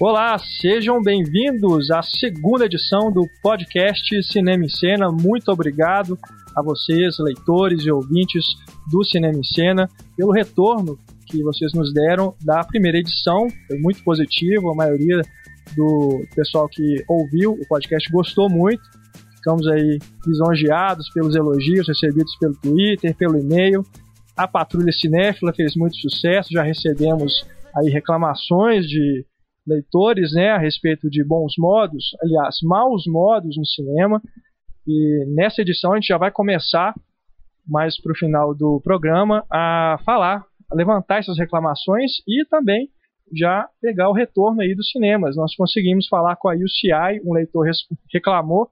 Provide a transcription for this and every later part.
Olá, sejam bem-vindos à segunda edição do podcast Cinema em Cena. Muito obrigado a vocês, leitores e ouvintes do Cinema em Cena, pelo retorno que vocês nos deram da primeira edição. Foi muito positivo, a maioria do pessoal que ouviu o podcast gostou muito. Ficamos aí lisonjeados pelos elogios recebidos pelo Twitter, pelo e-mail. A Patrulha Cinéfila fez muito sucesso, já recebemos aí reclamações de leitores, né, a respeito de bons modos, aliás, maus modos no cinema. E nessa edição a gente já vai começar, mais para o final do programa, a falar, a levantar essas reclamações e também já pegar o retorno aí dos cinemas. Nós conseguimos falar com a UCI, um leitor reclamou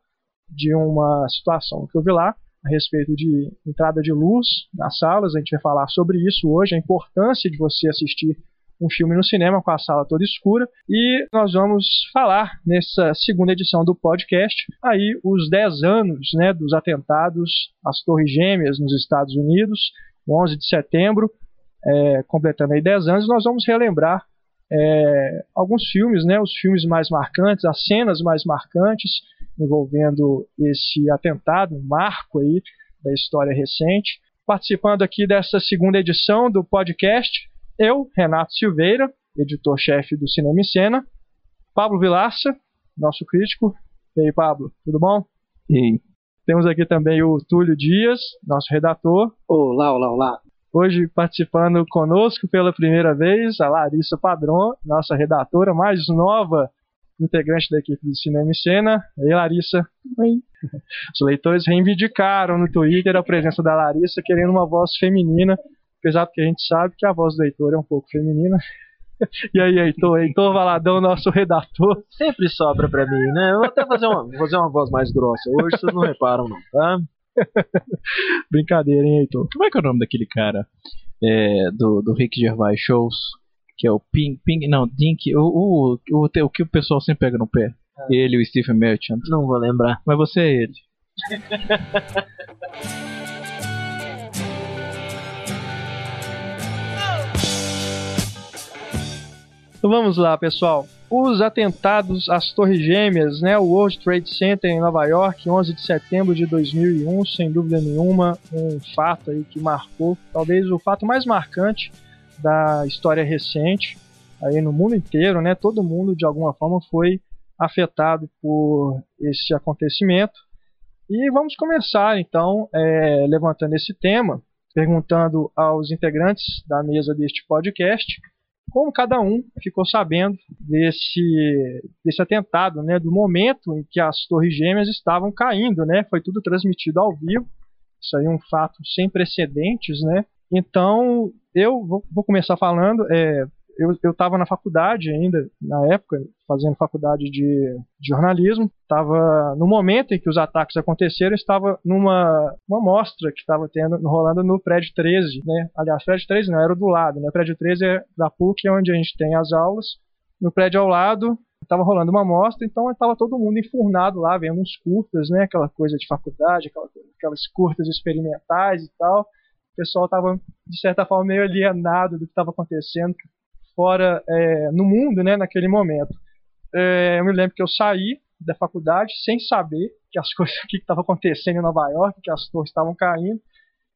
de uma situação que eu vi lá a respeito de entrada de luz nas salas. A gente vai falar sobre isso hoje, a importância de você assistir um filme no cinema com a sala toda escura e nós vamos falar nessa segunda edição do podcast aí os 10 anos né, dos atentados às Torres Gêmeas nos Estados Unidos, 11 de setembro, é, completando aí 10 anos, nós vamos relembrar é, alguns filmes, né, os filmes mais marcantes, as cenas mais marcantes envolvendo esse atentado, um marco aí da história recente. Participando aqui dessa segunda edição do podcast, eu, Renato Silveira, editor-chefe do Cinema em Cena, Pablo Vilaça, nosso crítico. E aí, Pablo, tudo bom? E aí? Temos aqui também o Túlio Dias, nosso redator. Olá, olá, olá. Hoje participando conosco pela primeira vez, a Larissa Padron, nossa redatora mais nova integrante da equipe do Cinema e Cena. E aí, Larissa? Oi. Os leitores reivindicaram no Twitter a presença da Larissa, querendo uma voz feminina apesar que a gente sabe que a voz do Heitor é um pouco feminina. E aí, Heitor, Heitor Valadão, nosso redator. Sempre sobra pra mim, né? Eu vou até fazer uma, fazer uma voz mais grossa hoje, vocês não reparam, não, tá? Brincadeira, hein, Heitor? Como é que é o nome daquele cara é, do, do Rick Gervais Shows? Que é o Ping, Ping não, Dink, o, o, o, o, que o pessoal sempre pega no pé. Ah. Ele e o Stephen Merchant. Não vou lembrar. Mas você é ele. Então vamos lá, pessoal. Os atentados às Torres Gêmeas, né, o World Trade Center em Nova York, 11 de setembro de 2001, sem dúvida nenhuma, um fato aí que marcou, talvez o fato mais marcante da história recente, aí no mundo inteiro, né, todo mundo de alguma forma foi afetado por esse acontecimento. E vamos começar então é, levantando esse tema, perguntando aos integrantes da mesa deste podcast como cada um ficou sabendo desse, desse atentado, né, do momento em que as torres gêmeas estavam caindo, né, foi tudo transmitido ao vivo, isso aí é um fato sem precedentes, né, então eu vou, vou começar falando, é, eu estava na faculdade ainda, na época, fazendo faculdade de, de jornalismo. Estava no momento em que os ataques aconteceram, estava numa uma mostra que estava tendo rolando no prédio 13, né? Aliás, prédio 13 não era do lado, né? O prédio 13 é da PUC, é onde a gente tem as aulas. No prédio ao lado estava rolando uma mostra, então estava todo mundo enfurnado lá, vendo uns curtas, né? Aquela coisa de faculdade, aquela, aquelas curtas experimentais e tal. O pessoal estava, de certa forma, meio alienado do que estava acontecendo, fora é, no mundo, né, naquele momento. É, eu me lembro que eu saí da faculdade sem saber que as coisas que estava acontecendo em Nova York, que as torres estavam caindo.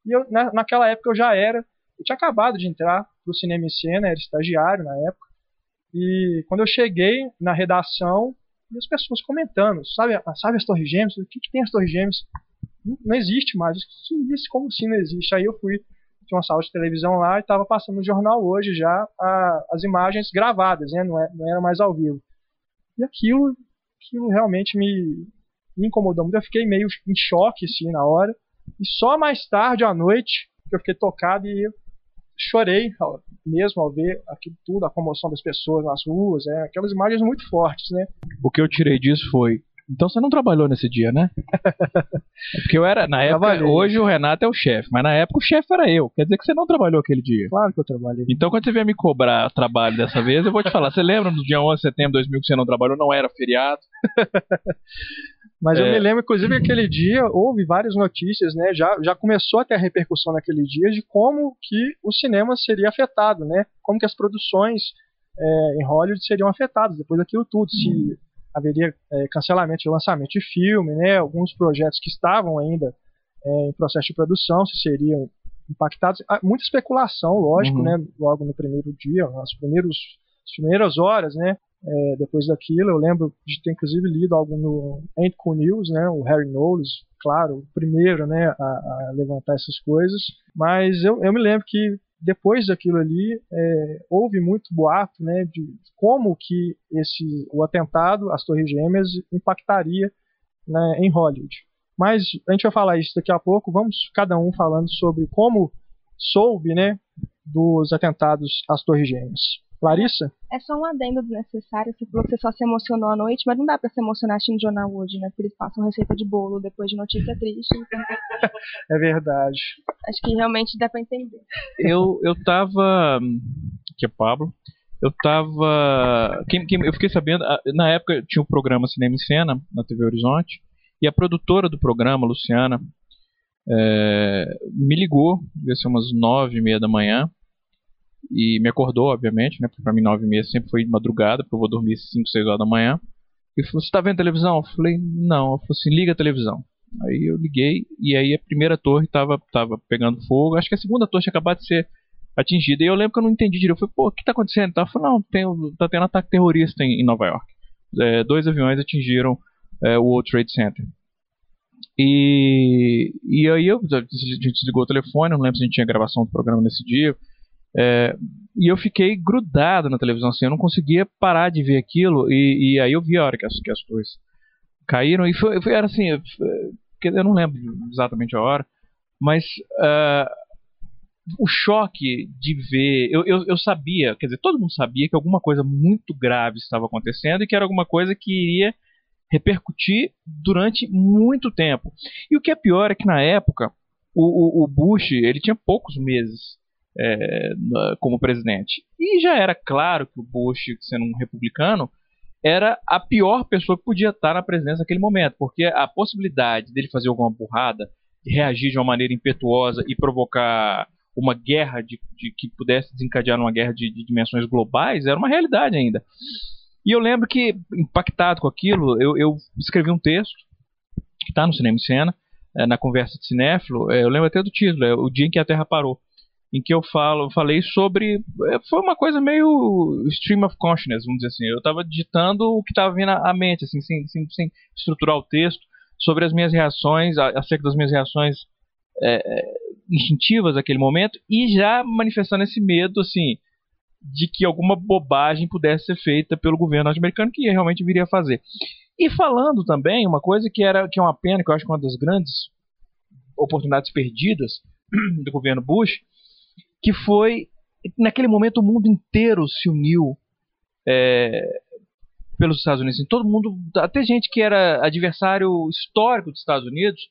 E eu, na, naquela época eu já era, eu tinha acabado de entrar para o cinema em cena, era estagiário na época. E quando eu cheguei na redação, e as pessoas comentando, sabe, sabe as torres gêmeas? O que, que tem as torres gêmeas? Não, não existe mais. Isso, como assim não existe? Aí eu fui tinha uma sala de televisão lá e estava passando no jornal hoje já a, as imagens gravadas, né? não, é, não era mais ao vivo. E aquilo, aquilo realmente me, me incomodou muito. Eu fiquei meio em choque assim na hora. E só mais tarde à noite que eu fiquei tocado e chorei mesmo ao ver aquilo tudo, a comoção das pessoas nas ruas, é, aquelas imagens muito fortes, né? O que eu tirei disso foi então você não trabalhou nesse dia, né? Porque eu era, na época, Trabalhei. hoje o Renato é o chefe, mas na época o chefe era eu. Quer dizer que você não trabalhou aquele dia. Claro que eu trabalhei. Então quando você vier me cobrar trabalho dessa vez, eu vou te falar. Você lembra no dia 11 de setembro de 2000 que você não trabalhou? Não era feriado. Mas é. eu me lembro, inclusive, que aquele dia houve várias notícias, né? Já, já começou a ter a repercussão naquele dia de como que o cinema seria afetado, né? Como que as produções é, em Hollywood seriam afetadas depois daquilo tudo. Se Uhum. Haveria é, cancelamento de lançamento de filme, né? Alguns projetos que estavam ainda é, em processo de produção, se seriam impactados. Há muita especulação, lógico, Uhum. né? Logo no primeiro dia, nas primeiros, as primeiras horas, né? é, depois daquilo, eu lembro de ter inclusive lido algo no Ain't Cool News, né? O Harry Knowles, claro, o primeiro, né? A, a levantar essas coisas. Mas eu, eu me lembro que depois daquilo ali é, houve muito boato, né? De como que esse o atentado às Torres Gêmeas impactaria né, em Hollywood. Mas a gente vai falar isso daqui a pouco. Vamos cada um falando sobre como soube, né, dos atentados às Torres Gêmeas. Larissa? É só um adendo desnecessário. Você falou que você só se emocionou à noite, mas não dá pra se emocionar assistindo jornal hoje, né? Porque eles passam receita de bolo depois de notícia triste. Então, É verdade. acho que realmente dá pra entender. eu, eu tava. Que é Pablo. Eu tava. Quem, quem- eu fiquei sabendo. ah, Na época tinha o programa Cinema em Cena na TV Horizonte. E a produtora do programa, Luciana, é, me ligou. Devia ser umas nove e meia da manhã. E me acordou, obviamente, né? Porque pra mim nove e meia sempre foi de madrugada, porque eu vou dormir cinco, seis horas da manhã. E falou: Você tá vendo televisão? Eu falei: Não. Eu falei assim: Liga a televisão. Aí eu liguei e aí a primeira torre tava, tava pegando fogo. Acho que a segunda torre tinha acabado de ser atingida. E eu lembro que eu não entendi direito. Eu falei, pô, o que tá acontecendo? Ela falou, não, tem, tá tendo ataque terrorista em, em Nova York. É, dois aviões atingiram é, o World Trade Center. E, e aí eu, a gente desligou o telefone, eu não lembro se a gente tinha gravação do programa nesse dia. É, e eu fiquei grudado na televisão, assim, eu não conseguia parar de ver aquilo. E, e aí eu vi a hora que as, que as torres caíram. E foi, foi- era assim, eu, eu não lembro exatamente a hora, mas ah, o choque de ver. Eu, eu, eu sabia, quer dizer, todo mundo sabia que alguma coisa muito grave estava acontecendo e que era alguma coisa que iria repercutir durante muito tempo. E o que é pior é que na época o, o, o Bush ele tinha poucos meses é, como presidente e já era claro que o Bush, sendo um republicano, era a pior pessoa que podia estar na presidência naquele momento, porque a possibilidade dele fazer alguma burrada, reagir de uma maneira impetuosa e provocar uma guerra de, de que pudesse desencadear uma guerra de, de dimensões globais era uma realidade ainda. E eu lembro que, impactado com aquilo, eu, eu escrevi um texto que está no Cinema em Cena, eh, na conversa de cinéfilo, eh, eu lembro até do título, é O Dia em que a Terra Parou, em que eu falo, falei sobre, eh, foi uma coisa meio stream of consciousness, vamos dizer assim, eu estava digitando o que estava vindo à mente, assim, sem, sem, sem estruturar o texto, sobre as minhas reações, acerca das minhas reações eh, instintivas naquele momento, e já manifestando esse medo, assim, de que alguma bobagem pudesse ser feita pelo governo norte-americano que realmente viria a fazer. E falando também uma coisa que era que é uma pena, que eu acho que é uma das grandes oportunidades perdidas do governo Bush, que foi naquele momento o mundo inteiro se uniu é, pelos Estados Unidos. Assim, todo mundo, até gente que era adversário histórico dos Estados Unidos,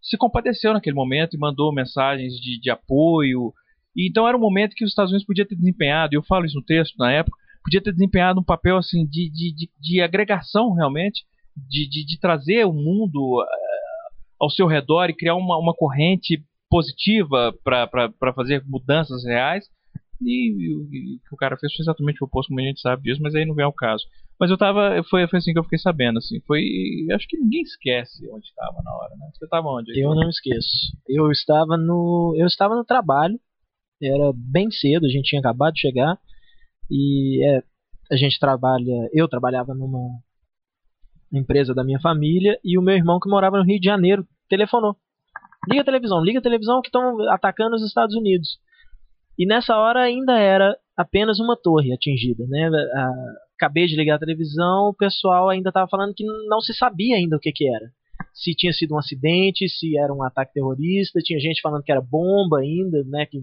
se compadeceu naquele momento e mandou mensagens de, de apoio. E então era um momento que os Estados Unidos podia ter desempenhado, eu falo isso no texto na época, podia ter desempenhado um papel assim de, de, de, de agregação realmente, de, de, de trazer o mundo eh, ao seu redor e criar uma, uma corrente positiva para fazer mudanças reais. E, e o que o cara fez foi exatamente o oposto, como a gente sabe disso, mas aí não vem ao caso. Mas eu tava. Foi, foi assim que eu fiquei sabendo, assim. Foi. Acho que ninguém esquece onde estava na hora, né? Você tava onde? Eu não esqueço. Eu estava no, eu estava no trabalho. Era bem cedo, a gente tinha acabado de chegar e é, a gente trabalha. Eu trabalhava numa empresa da minha família e o meu irmão que morava no Rio de Janeiro telefonou. Liga a televisão, liga a televisão que estão atacando os Estados Unidos. E nessa hora ainda era apenas uma torre atingida, né? Acabei de ligar a televisão, o pessoal ainda estava falando que não se sabia ainda o que, que era. Se tinha sido um acidente, se era um ataque terrorista, tinha gente falando que era bomba ainda, né? Que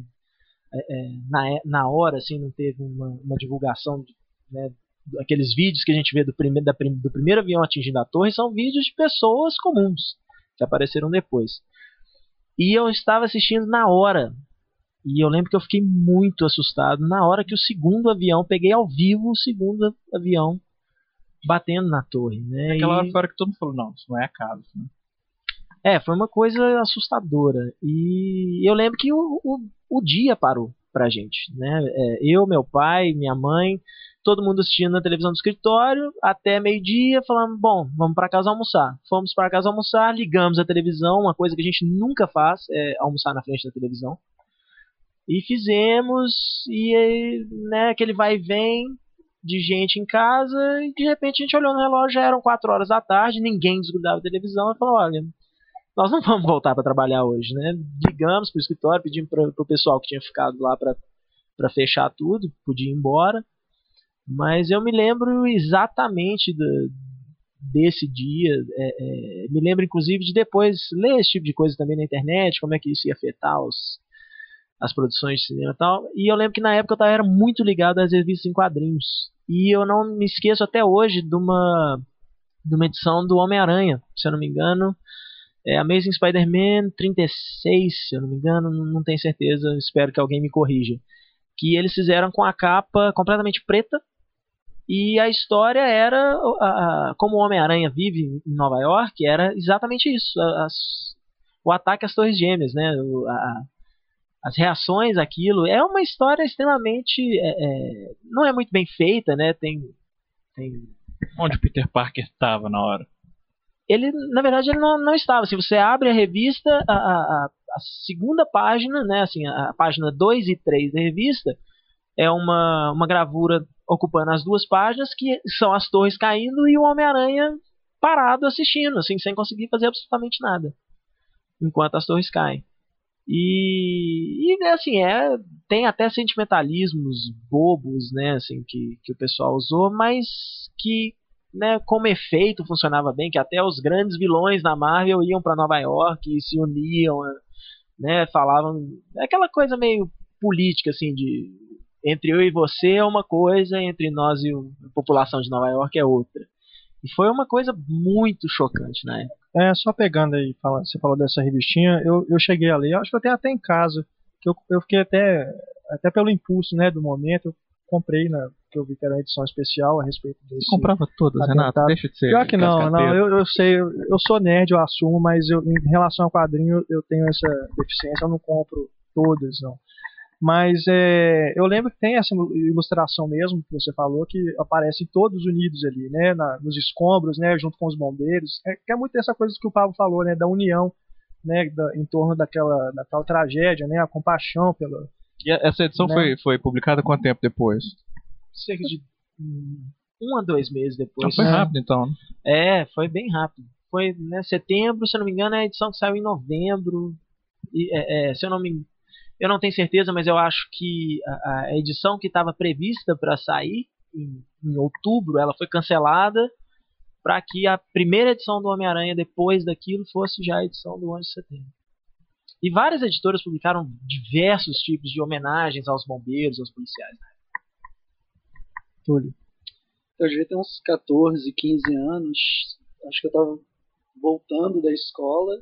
é, é, na, na hora assim não teve uma, uma divulgação, de, né? Aqueles vídeos que a gente vê do, prime, da, do primeiro avião atingindo a torre são vídeos de pessoas comuns que apareceram depois. E eu estava assistindo na hora. E eu lembro que eu fiquei muito assustado na hora que o segundo avião, peguei ao vivo o segundo avião batendo na torre. Né? Aquela e... hora que todo mundo falou, não, isso não é acaso. Né? É, foi uma coisa assustadora. E eu lembro que o, o, o dia parou pra gente. Né? É, eu, meu pai, minha mãe, todo mundo assistindo na televisão do escritório, até meio-dia, falando, bom, vamos para casa almoçar. Fomos para casa almoçar, ligamos a televisão, uma coisa que a gente nunca faz, é almoçar na frente da televisão. E fizemos, e né, aquele vai e vem de gente em casa, e de repente a gente olhou no relógio, já eram 4 horas da tarde, ninguém desgrudava a televisão, e falou, olha, nós não vamos voltar para trabalhar hoje, né? Ligamos para o escritório, pedimos para o pessoal que tinha ficado lá para fechar tudo, podia ir embora. Mas eu me lembro exatamente do, desse dia. É, é, me lembro, inclusive, de depois ler esse tipo de coisa também na internet, como é que isso ia afetar os, as produções de cinema e tal. E eu lembro que na época eu tava, era muito ligado às revistas em quadrinhos. E eu não me esqueço até hoje de uma, de uma edição do Homem-Aranha, se eu não me engano. É Amazing Spider-Man 36, se eu não me engano, não tenho certeza, espero que alguém me corrija. Que eles fizeram com a capa completamente preta, e a história era a, a, como o Homem-Aranha vive em Nova York, era exatamente isso. As, o ataque às Torres Gêmeas, né? O, a, as reações àquilo. É uma história extremamente. É, é, não é muito bem feita, né? Tem. tem... Onde o Peter Parker estava na hora? Ele, na verdade, ele não, não estava. Se você abre a revista, a, segunda página, né? Assim, a, a página 2 e 3 da revista, é uma, uma gravura ocupando as duas páginas, que são as torres caindo e o Homem-Aranha parado assistindo, assim, sem conseguir fazer absolutamente nada. Enquanto as torres caem. E, e assim, é, tem até sentimentalismos bobos, né, assim, que, que o pessoal usou, mas que, né, como efeito funcionava bem, que até os grandes vilões da Marvel iam para Nova York e se uniam, né, falavam, é aquela coisa meio política, assim, de entre eu e você é uma coisa, entre nós e a população de Nova York é outra. E foi uma coisa muito chocante na época. É, só pegando aí, fala, você falou dessa revistinha, eu, eu cheguei a ler, acho que eu tenho até em casa, que eu, eu fiquei até, até pelo impulso né, do momento, eu comprei, né, que eu vi que era uma edição especial a respeito desse. Você comprava todas, atentado. Renato? Deixa de ser. Pior que não, não, eu, eu sei, eu, eu, sou nerd, eu assumo, mas eu, em relação ao quadrinho eu tenho essa deficiência, eu não compro todas, não. Mas é, eu lembro que tem essa ilustração mesmo que você falou, que aparecem todos unidos ali, né? Na, nos escombros, né? Junto com os bombeiros. É, é muito essa coisa que o Pablo falou, né? Da união, né? Da, em torno daquela, daquela tragédia, né? A compaixão pela. E essa edição né? foi, foi publicada quanto tempo depois? Cerca de um a dois meses depois. Então foi né? rápido, então. Né? É, foi bem rápido. Foi né, setembro, se eu não me engano, é a edição que saiu em novembro. E, é, é, se eu não me eu não tenho certeza, mas eu acho que a, a edição que estava prevista para sair em, em, outubro, ela foi cancelada para que a primeira edição do Homem-Aranha depois daquilo fosse já a edição do 11 de setembro. E várias editoras publicaram diversos tipos de homenagens aos bombeiros, aos policiais. Túlio. Eu devia ter uns 14, 15 anos. Acho que eu estava voltando da escola.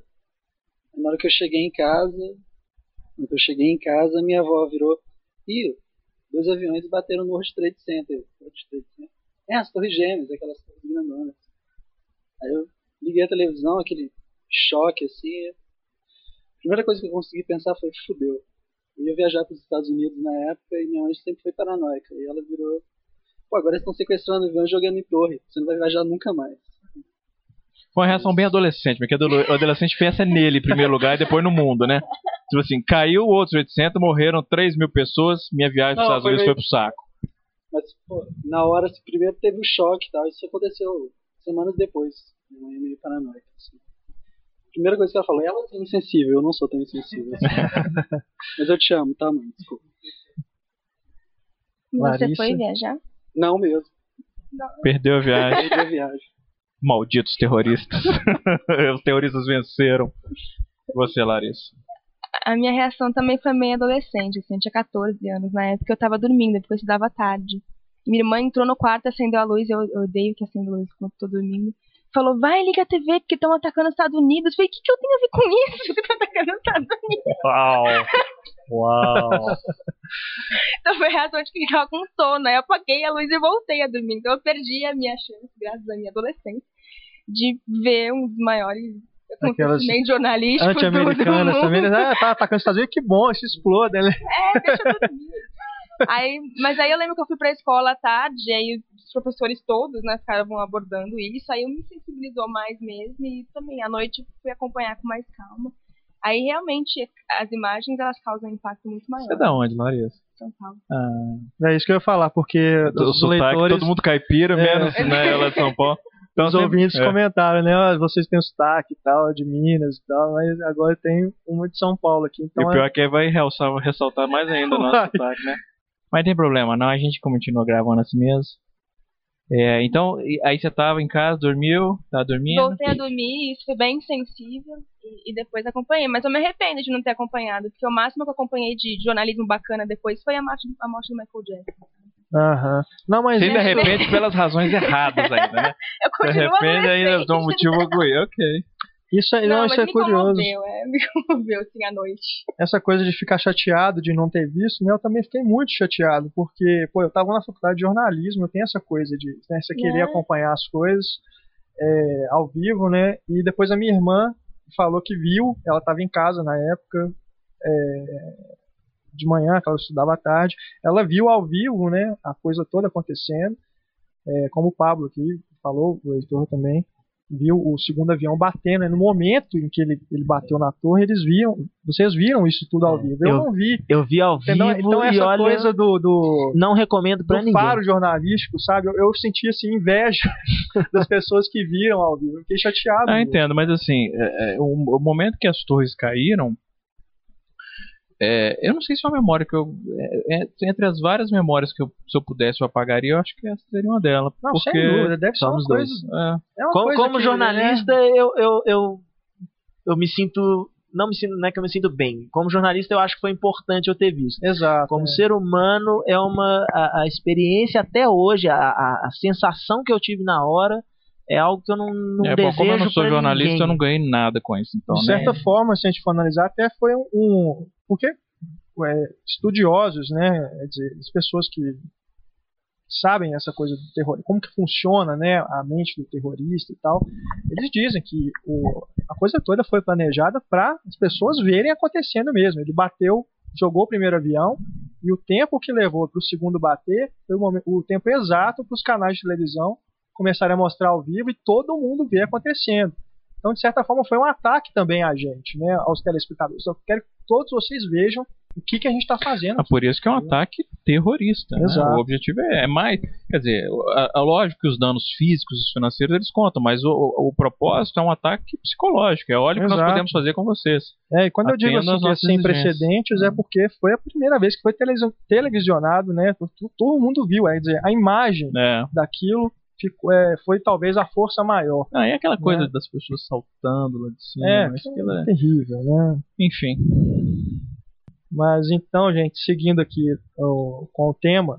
Na hora que eu cheguei em casa, quando eu cheguei em casa, minha avó virou. Ih, dois aviões bateram no World Trade Center. World Trade Center. É, as torres gêmeas, aquelas torres grandonas. Aí eu liguei a televisão, aquele choque assim. A primeira coisa que eu consegui pensar foi: fudeu. Eu ia viajar para os Estados Unidos na época e minha mãe sempre foi paranoica. E ela virou: pô, agora estão sequestrando aviões jogando em torre. Você não vai viajar nunca mais. Foi uma reação bem adolescente, porque o adolescente pensa nele em primeiro lugar e depois no mundo, né? Tipo assim, caiu o outro 800, morreram 3 mil pessoas, minha viagem para os Estados Unidos foi pro saco. Mas, pô, na hora, assim, primeiro teve um choque e tal, isso aconteceu semanas depois. Minha mãe é meio paranoica, assim. A primeira coisa que ela falou, ela é insensível, eu não sou tão insensível. Assim. Mas eu te amo, tá, mãe? Desculpa. Você Larissa? foi viajar? Não mesmo. Não. Perdeu a viagem. Perdeu a viagem. Malditos terroristas. Os terroristas venceram. Você, Larissa. A minha reação também foi meio adolescente, assim, eu tinha 14 anos na época, eu tava dormindo, porque eu estudava tarde. Minha irmã entrou no quarto, acendeu a luz, eu, eu odeio que acenda a luz quando tô dormindo. Falou, vai, liga a TV, porque estão atacando os Estados Unidos. Eu falei, o que, que eu tenho a ver com isso? Que estão atacando os Estados Unidos. Uau! Uau! então foi a reação de ficar com sono. Aí eu apaguei a luz e voltei a dormir. Então eu perdi a minha chance, graças à minha adolescência, de ver um dos maiores acontecimentos jornalísticos anti-americanas também. Né? Ah, tá atacando os Estados Unidos, que bom, isso exploda, né? É, deixa eu dormir. Aí, mas aí eu lembro que eu fui pra escola à tarde, e aí os professores todos, né, ficavam abordando isso, aí eu me sensibilizou mais mesmo, e também à noite eu fui acompanhar com mais calma. Aí realmente as imagens elas causam um impacto muito maior. Você é da onde, Larissa? São Paulo. Ah, É isso que eu ia falar, porque o os sotaque, leitores, todo mundo caipira, É. menos né, ela de São Paulo. Então, os ouvintes é. comentaram, né? vocês têm sotaque e tal, de Minas e tal, mas agora tem uma de São Paulo aqui. E Então o é- pior é que vai realçar, ressaltar mais ainda o nosso sotaque, né? Mas tem problema, não, a gente continua gravando assim mesmo. É, então, e- aí você tava em casa, dormiu, tá dormindo. Voltei a dormir, isso foi bem sensível, e, e depois acompanhei. Mas eu me arrependo de não ter acompanhado, porque o máximo que eu acompanhei de jornalismo bacana depois foi a morte, a morte do Michael Jackson. Aham. Não, mas se isso- arrepende pelas razões erradas ainda, né? Eu Se continuo arrepende ainda adolescente. de um motivo orgulho, ok. Isso, aí- não, Não, isso é me curioso. comoveu, é, me comoveu assim à noite. Essa coisa de ficar chateado de não ter visto, né? Eu também fiquei muito chateado, porque, pô, eu tava na faculdade de jornalismo, eu tenho essa coisa de né, você querer É. acompanhar as coisas é, ao vivo, né? E depois a minha irmã falou que viu, ela tava em casa na época, é, de manhã, que ela estudava à tarde, ela viu ao vivo, né? A coisa toda acontecendo, é, como o Pablo aqui falou, o Heitor também viu o segundo avião batendo, né? no momento em que ele, ele bateu na torre, eles viam, vocês viram isso tudo ao É, vivo, eu, eu- não vi. Eu vi ao vivo Entendeu? Então e essa olha, coisa do, do, não recomendo pra do ninguém. faro jornalístico, sabe? Eu, eu senti assim inveja das pessoas que viram ao vivo. Eu fiquei chateado. Ah, entendo, mas assim, é, é, o, o momento que as torres caíram, é, eu não sei se é uma memória que eu. é, é, entre as várias memórias que eu, se eu pudesse eu apagaria, eu acho que essa seria uma delas. Não, porque sem dúvida, deve ser uma coisa. dois. é, É uma Como, coisa como que, jornalista, né, eu, eu, eu, eu me sinto. Não me sinto, não é que eu me sinto bem. Como jornalista, eu acho que foi importante eu ter visto. Exato. Como é. ser humano, é uma. A, a experiência até hoje, a, a, a sensação que eu tive na hora, é algo que eu não, não é, bom, desejo como eu não sou jornalista, ninguém. eu não ganhei nada com isso. Então, de né? certa forma, se a gente for analisar, até foi um. um- porque é, estudiosos, né? Quer dizer, as pessoas que sabem essa coisa do terror, como que funciona, né, a mente do terrorista e tal, eles dizem que o, a coisa toda foi planejada para as pessoas verem acontecendo mesmo. Ele bateu, jogou o primeiro avião e o tempo que levou para o segundo bater foi o, momento, o tempo exato para os canais de televisão começarem a mostrar ao vivo e todo mundo ver acontecendo. Então, de certa forma, foi um ataque também a gente, né, aos telespectadores. Eu quero que todos vocês vejam o que, que a gente está fazendo. Ah, por isso que é um ataque terrorista. né? Exato. O objetivo é, é mais. Quer dizer, a, a- lógico que os danos físicos e financeiros eles contam, mas o, o, o propósito é um ataque psicológico. É olha o que nós podemos fazer com vocês. É, e quando eu digo assim que é sem precedentes, é porque foi a primeira vez que foi televisio- televisionado, né? to- Todo mundo viu, é, quer dizer, a imagem É. daquilo ficou, é, foi talvez a força maior. Ah, e aquela coisa É. das pessoas saltando lá de cima. É, aquilo é- terrível, né? Enfim. Mas então, gente, seguindo aqui ó, com o tema,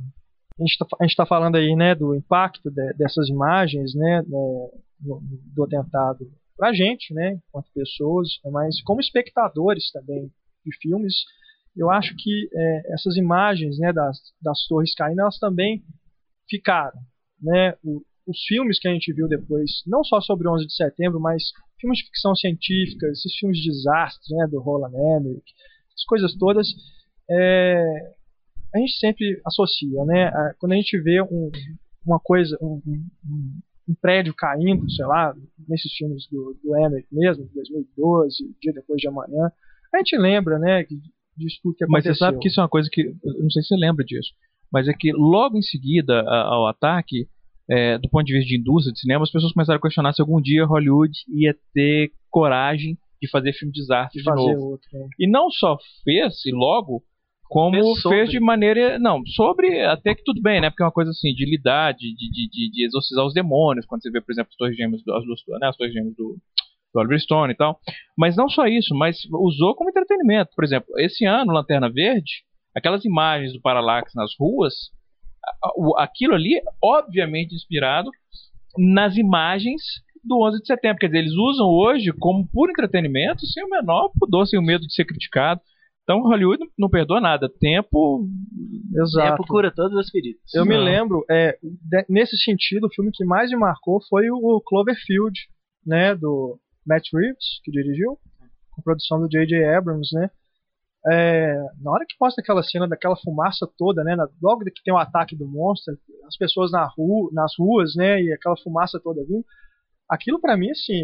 a gente está falando aí, né, do impacto de- dessas imagens, né, né, no- do atentado pra gente, né, enquanto pessoas, mas como espectadores também de filmes, eu acho que é, essas imagens, né, das, das torres caindo, elas também ficaram, né, o- os filmes que a gente viu depois, não só sobre 11 de setembro, mas filmes de ficção científica, esses filmes de desastres, né, do Roland Emmerich, essas coisas todas, é, a gente sempre associa, né? a- Quando a gente vê um- uma coisa, um, um- um prédio caindo, sei lá, nesses filmes do, do Emmerich mesmo, de 2012, Dia Depois de Amanhã, a gente lembra, né, que- disso tudo que Mas aconteceu. você sabe que isso é uma coisa que. eu Não sei se você lembra disso. Mas é que logo em seguida ao ataque, é, do ponto de vista de indústria de cinema, as pessoas começaram a questionar se algum dia Hollywood ia ter coragem de fazer filme de desastre de, de novo. outro. né? E não só fez, e logo, como Fez fez de maneira. Não, sobre até que tudo bem, né? Porque é uma coisa assim, de lidar, de, de, de- de, exorcizar os demônios, quando você vê, por exemplo, as Torres Gêmeas, do, as, duas- né, as Torres Gêmeas do, do Oliver Stone e tal. Mas não só isso, mas usou como entretenimento. Por exemplo, esse ano, Lanterna Verde, aquelas imagens do Parallax nas ruas, aquilo ali, obviamente inspirado nas imagens do 11 de setembro. Quer dizer, eles usam hoje como puro entretenimento, sem o menor pudor, sem o medo de ser criticado. Então, Hollywood não, não perdoa nada. Tempo. Exato. Tempo cura todas as feridas. Eu me Não. lembro, é, de- nesse sentido, o filme que mais me marcou foi o Cloverfield, né, do Matt Reeves, que dirigiu, com produção do J.J. Abrams, né. É, na hora que mostra aquela cena daquela fumaça toda, né, na, logo que tem o ataque do monstro, as pessoas na rua, nas ruas, né, e aquela fumaça toda vindo, aquilo para mim, assim,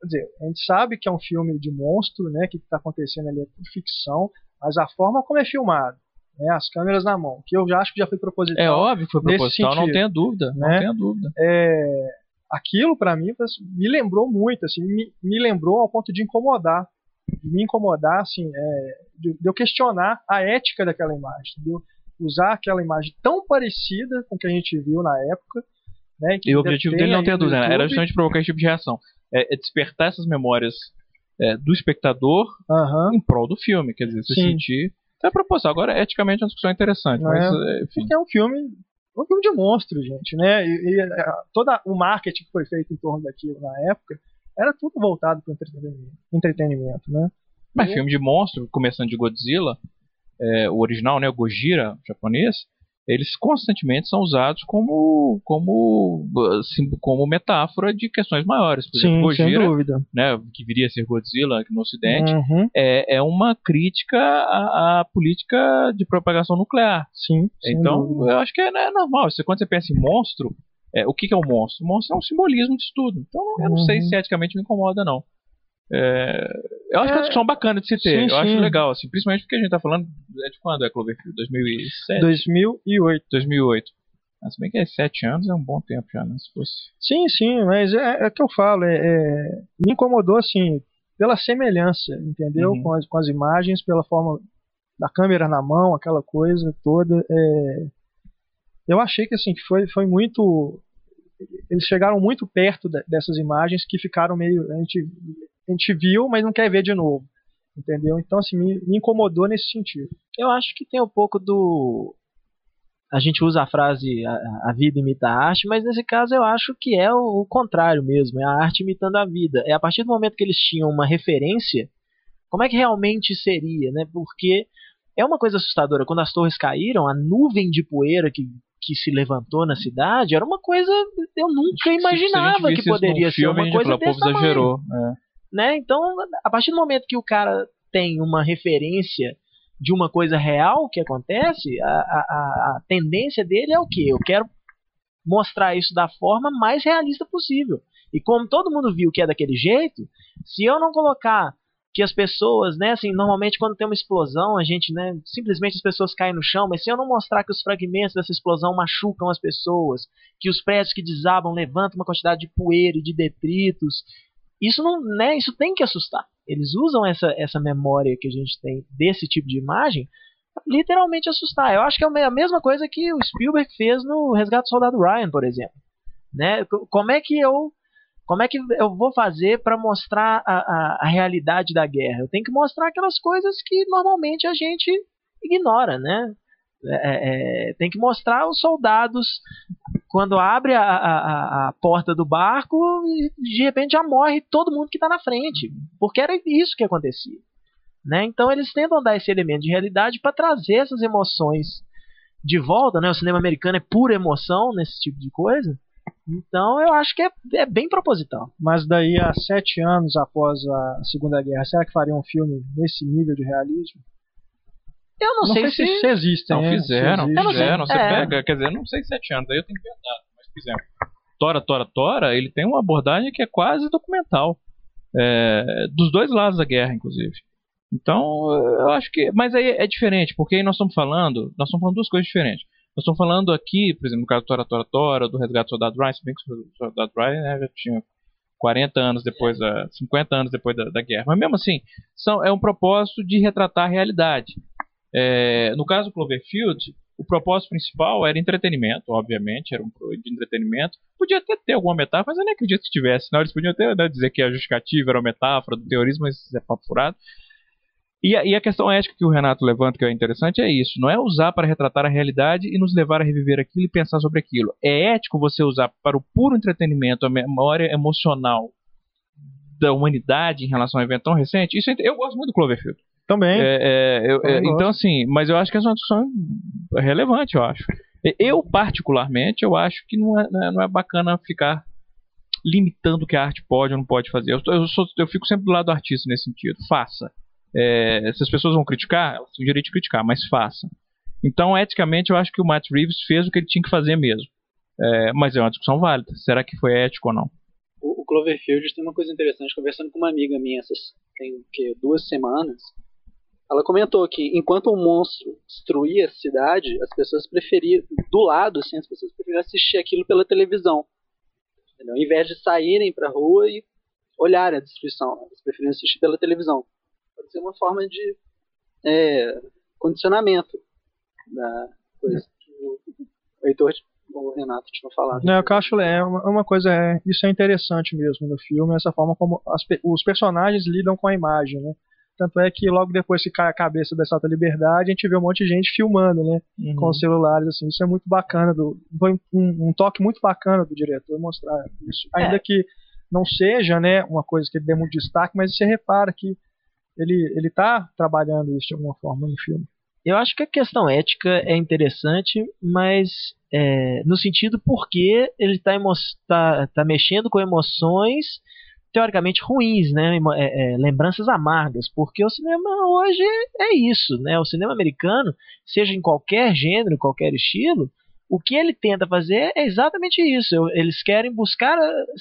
quer dizer, a gente sabe que é um filme de monstro, né, que está acontecendo ali é ficção, mas a forma como é filmado, né, as câmeras na mão, que eu já acho que já foi proposital. É óbvio que foi proposital, não tenha dúvida, né? não tenha dúvida. É, aquilo para mim me lembrou muito, assim, me, me lembrou ao ponto de incomodar, de me incomodar, assim, é, de, de, eu questionar a ética daquela imagem, entendeu? Usar aquela imagem tão parecida com o que a gente viu na época, né? e o objetivo dele, não tem dúvida, né? era justamente provocar esse tipo de reação. É, é despertar essas memórias é, do espectador uhum. em prol do filme, quer dizer, se sentir. É proposital. Agora, eticamente, é uma discussão interessante, mas, é, enfim. Porque é um filme um filme de monstro, gente, né? E, e é, todo o marketing que foi feito em torno daquilo na época era tudo voltado para entretenimento, entretenimento, né? Mas e... filme de monstro, começando de Godzilla, é, o original, né, o Gojira, japonês, eles constantemente são usados como como assim, como metáfora de questões maiores. Por Sim, exemplo, Gojira, sem dúvida. né, que viria a ser Godzilla aqui no Ocidente, uhum. é, é uma crítica à, à, política de propagação nuclear. Sim. Então, eu acho que é, é normal. Você, quando você pensa em monstro, é, o que, que é o um monstro? O monstro é um simbolismo de estudo. Então, eu não uhum. sei se eticamente me incomoda, não. É, eu acho é, que é uma discussão bacana de se ter. Sim, eu sim. acho legal, assim, principalmente porque a gente tá falando é de quando é Cloverfield? 2007? 2008. 2008. Mas bem que é sete anos é um bom tempo já, né? Se fosse. Sim, sim, mas é, é que eu falo, é, é, me incomodou assim pela semelhança, entendeu? Uhum. Com, as, com as imagens, pela forma da câmera na mão, aquela coisa toda. É, eu achei que assim foi, foi muito eles chegaram muito perto dessas imagens que ficaram meio a gente a gente viu, mas não quer ver de novo. Entendeu? Então, assim, me, me incomodou nesse sentido. Eu acho que tem um pouco do. A gente usa a frase a, a vida imita a arte, mas nesse caso eu acho que é o, o, contrário mesmo, é a arte imitando a vida. É a partir do momento que eles tinham uma referência, como é que realmente seria, né? Porque é uma coisa assustadora. Quando as torres caíram, a nuvem de poeira que, que se levantou na cidade era uma coisa eu nunca imaginava que poderia ser uma coisa desse exagerou. É. Né? Então, a partir do momento que o cara tem uma referência de uma coisa real que acontece, a, a, a tendência dele é o que? Eu quero mostrar isso da forma mais realista possível. E como todo mundo viu que é daquele jeito, se eu não colocar que as pessoas, né, assim, normalmente quando tem uma explosão, a gente, né, simplesmente as pessoas caem no chão, mas se eu não mostrar que os fragmentos dessa explosão machucam as pessoas, que os prédios que desabam levantam uma quantidade de poeira e de detritos, isso não, né, isso tem que assustar. Eles usam essa, essa memória que a gente tem desse tipo de imagem literalmente assustar. Eu acho que é a mesma coisa que o Spielberg fez no Resgate do Soldado Ryan, por exemplo. Né? Como é que eu como é que eu vou fazer para mostrar a, a, a, realidade da guerra? Eu tenho que mostrar aquelas coisas que normalmente a gente ignora, né? É, é, tem que mostrar os soldados quando abre a, a, a, porta do barco e de repente já morre todo mundo que está na frente, porque era isso que acontecia. Né? Então eles tentam dar esse elemento de realidade para trazer essas emoções de volta. Né? O cinema americano é pura emoção nesse tipo de coisa. Então eu acho que é, é bem proposital. Mas daí a sete anos após a Segunda Guerra, será que faria um filme nesse nível de realismo? Eu não, não sei, sei se, se existem. Não, fizeram, se não fizeram. Você É. pega, quer dizer, não sei sete anos, aí eu tenho que pensar. Mas, por exemplo, Tora, Tora, Tora, ele tem uma abordagem que é quase documental. É, dos dois lados da guerra, inclusive. Então, eu acho que. Mas aí é diferente, porque aí nós estamos falando. Nós estamos falando duas coisas diferentes. Nós estamos falando aqui, por exemplo, no caso do Tora, Tora, Tora, do Resgate do Soldado Ryan, se bem que o Soldado Ryan né, já tinha 40 anos depois da. 50 anos depois da, da guerra. Mas mesmo assim, são, é um propósito de retratar a realidade. É, no caso do Cloverfield, o propósito principal era entretenimento, obviamente, era um de entretenimento. Podia até ter alguma metáfora, mas eu nem acredito que tivesse. Não, eles podiam até né, dizer que a justificativa era uma metáfora do teorismo, mas isso é papo furado. E a, e a, questão ética que o Renato levanta, que é interessante, é isso. Não é usar para retratar a realidade e nos levar a reviver aquilo e pensar sobre aquilo. É ético você usar para o puro entretenimento a memória emocional da humanidade em relação a um evento tão recente. Isso é, eu gosto muito do Cloverfield. Também. É, é, eu, Também é, então, assim, mas eu acho que essa é uma discussão relevante, eu acho. Eu, particularmente, eu acho que não é, não é bacana ficar limitando o que a arte pode ou não pode fazer. Eu, eu, sou, eu fico sempre do lado do artista nesse sentido. Faça. É, se as pessoas vão criticar, elas têm o direito de criticar, mas façam. Então, eticamente, eu acho que o Matt Reeves fez o que ele tinha que fazer mesmo. É, mas é uma discussão válida. Será que foi ético ou não? O, o Cloverfield tem uma coisa interessante. Conversando com uma amiga minha essas tem que, duas semanas, ela comentou que enquanto o monstro destruía a cidade, as pessoas preferiam, do lado, assim, as pessoas preferiam assistir aquilo pela televisão. Entendeu? Ao invés de saírem para a rua e olharem a destruição, elas preferiam assistir pela televisão. Pode ser uma forma de é, condicionamento da coisa que o Heitor o Renato tinha falado. Não, eu acho é uma, uma coisa é isso é interessante mesmo no filme essa forma como as, os personagens lidam com a imagem, né? Tanto é que logo depois que cai a cabeça da Estátua Liberdade, a gente vê um monte de gente filmando, né? Uhum. Com os celulares, assim. Isso é muito bacana. Do, foi um, um toque muito bacana do diretor mostrar isso. É. Ainda que não seja, né, uma coisa que ele dê muito destaque, mas você repara que ele, ele tá trabalhando isso de alguma forma no filme. Eu acho que a questão ética é interessante, mas é, no sentido porque ele está tá, tá mexendo com emoções teoricamente ruins, né? É, é, lembranças amargas, porque o cinema hoje é isso, né? O cinema americano, seja em qualquer gênero, qualquer estilo, o que ele tenta fazer é exatamente isso. Eles querem buscar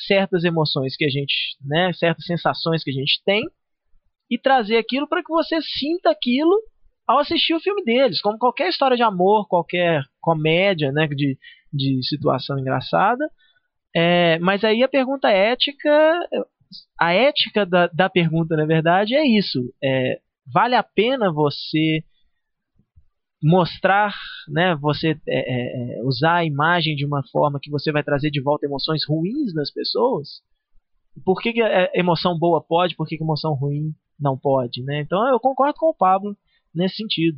certas emoções que a gente, né? Certas sensações que a gente tem e trazer aquilo para que você sinta aquilo ao assistir o filme deles, como qualquer história de amor, qualquer comédia, né? De, de situação engraçada. É, mas aí a pergunta ética a ética da, da pergunta, na verdade, é isso. É, vale a pena você mostrar, né, você é, é, é, usar a imagem de uma forma que você vai trazer de volta emoções ruins nas pessoas? Por que, que emoção boa pode, por que, que emoção ruim não pode, né? Então eu concordo com o Pablo nesse sentido.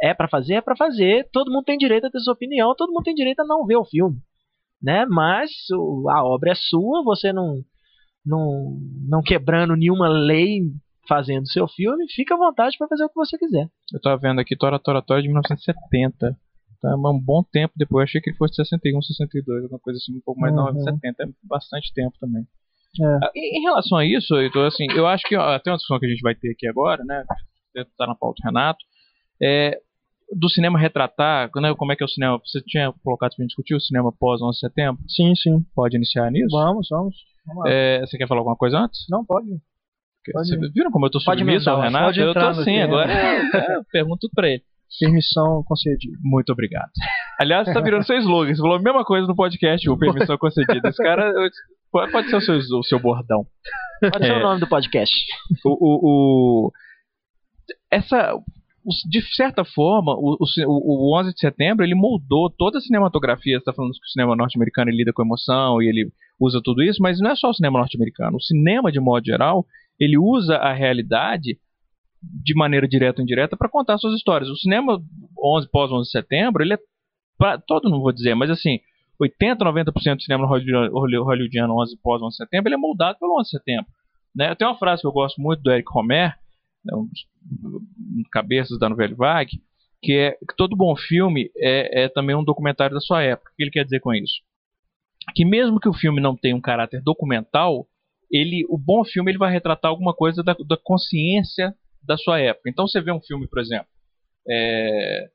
É para fazer, é para fazer. Todo mundo tem direito a ter sua opinião, todo mundo tem direito a não ver o filme, né? Mas a obra é sua, você não não, não quebrando nenhuma lei fazendo seu filme, fica à vontade para fazer o que você quiser. Eu tava vendo aqui Tora Tora Tora de 1970. Tá um bom tempo depois. Eu achei que ele fosse 61, 62, alguma coisa assim, um pouco mais uhum. 70. É bastante tempo também. É. Ah, em, relação a isso, Heitor, assim, eu acho que até uma discussão que a gente vai ter aqui agora, né? Tá na pauta do Renato. É, do cinema retratar, né, como é que é o cinema? Você tinha colocado para discutir o cinema pós 11 de setembro? Sim, sim. Pode iniciar nisso? Vamos, vamos. É, você quer falar alguma coisa antes? Não, pode. pode. Vocês viram como eu tô submisso ao Renato? Eu tô assim, agora é, pergunto pra ele. Permissão concedida. Muito obrigado. Aliás, tá virando seu slogan. Você falou a mesma coisa no podcast, o permissão concedida. Esse cara pode ser o seu, o seu bordão. Pode é, ser o nome do podcast. O, o, o, essa, de certa forma, o, o, o 11 de setembro ele moldou toda a cinematografia. Você está falando que o cinema norte-americano lida com emoção e ele usa tudo isso, mas não é só o cinema norte-americano. O cinema, de modo geral, ele usa a realidade de maneira direta ou indireta para contar suas histórias. O cinema 11 pós 11 de setembro, ele é pra, todo não vou dizer, mas assim, 80, 90% do cinema hollywoodiano 11 pós 11 de setembro, ele é moldado pelo 11 de setembro. Né? Tem uma frase que eu gosto muito do Eric Romer, né, um dos cabeças da novela Vague, que é que todo bom filme é, é também um documentário da sua época. O que ele quer dizer com isso? que mesmo que o filme não tenha um caráter documental, ele, o bom filme ele vai retratar alguma coisa da, da consciência da sua época. Então você vê um filme, por exemplo, é,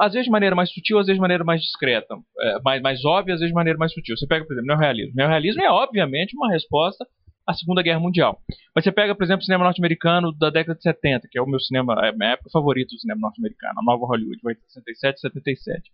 às vezes de maneira mais sutil, às vezes de maneira mais discreta, é, mais, mais óbvia, às vezes de maneira mais sutil. Você pega, por exemplo, neorrealismo. Neorrealismo é obviamente uma resposta à Segunda Guerra Mundial. Mas você pega, por exemplo, o cinema norte-americano da década de 70, que é o meu cinema, é a minha época favorita do cinema norte-americano, a nova Hollywood, vai 67 77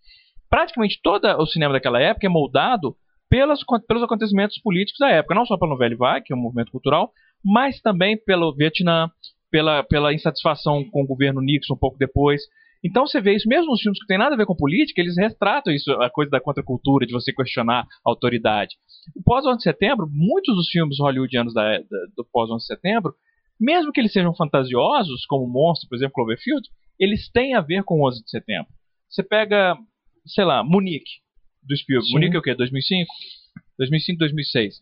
praticamente todo o cinema daquela época é moldado pelas, pelos acontecimentos políticos da época, não só pela novela vague, que é um movimento cultural, mas também pelo Vietnã, pela, pela insatisfação com o governo Nixon um pouco depois. Então você vê isso mesmo nos filmes que não tem nada a ver com política, eles retratam isso, a coisa da contracultura, de você questionar a autoridade. O pós-11 de setembro, muitos dos filmes hollywoodianos da, da, do pós-11 de setembro, mesmo que eles sejam fantasiosos, como Monstro, por exemplo, Cloverfield, eles têm a ver com o 11 de setembro. Você pega sei lá, Munique, do Spielberg. Sim. Munique é o quê? 2005? 2005, 2006.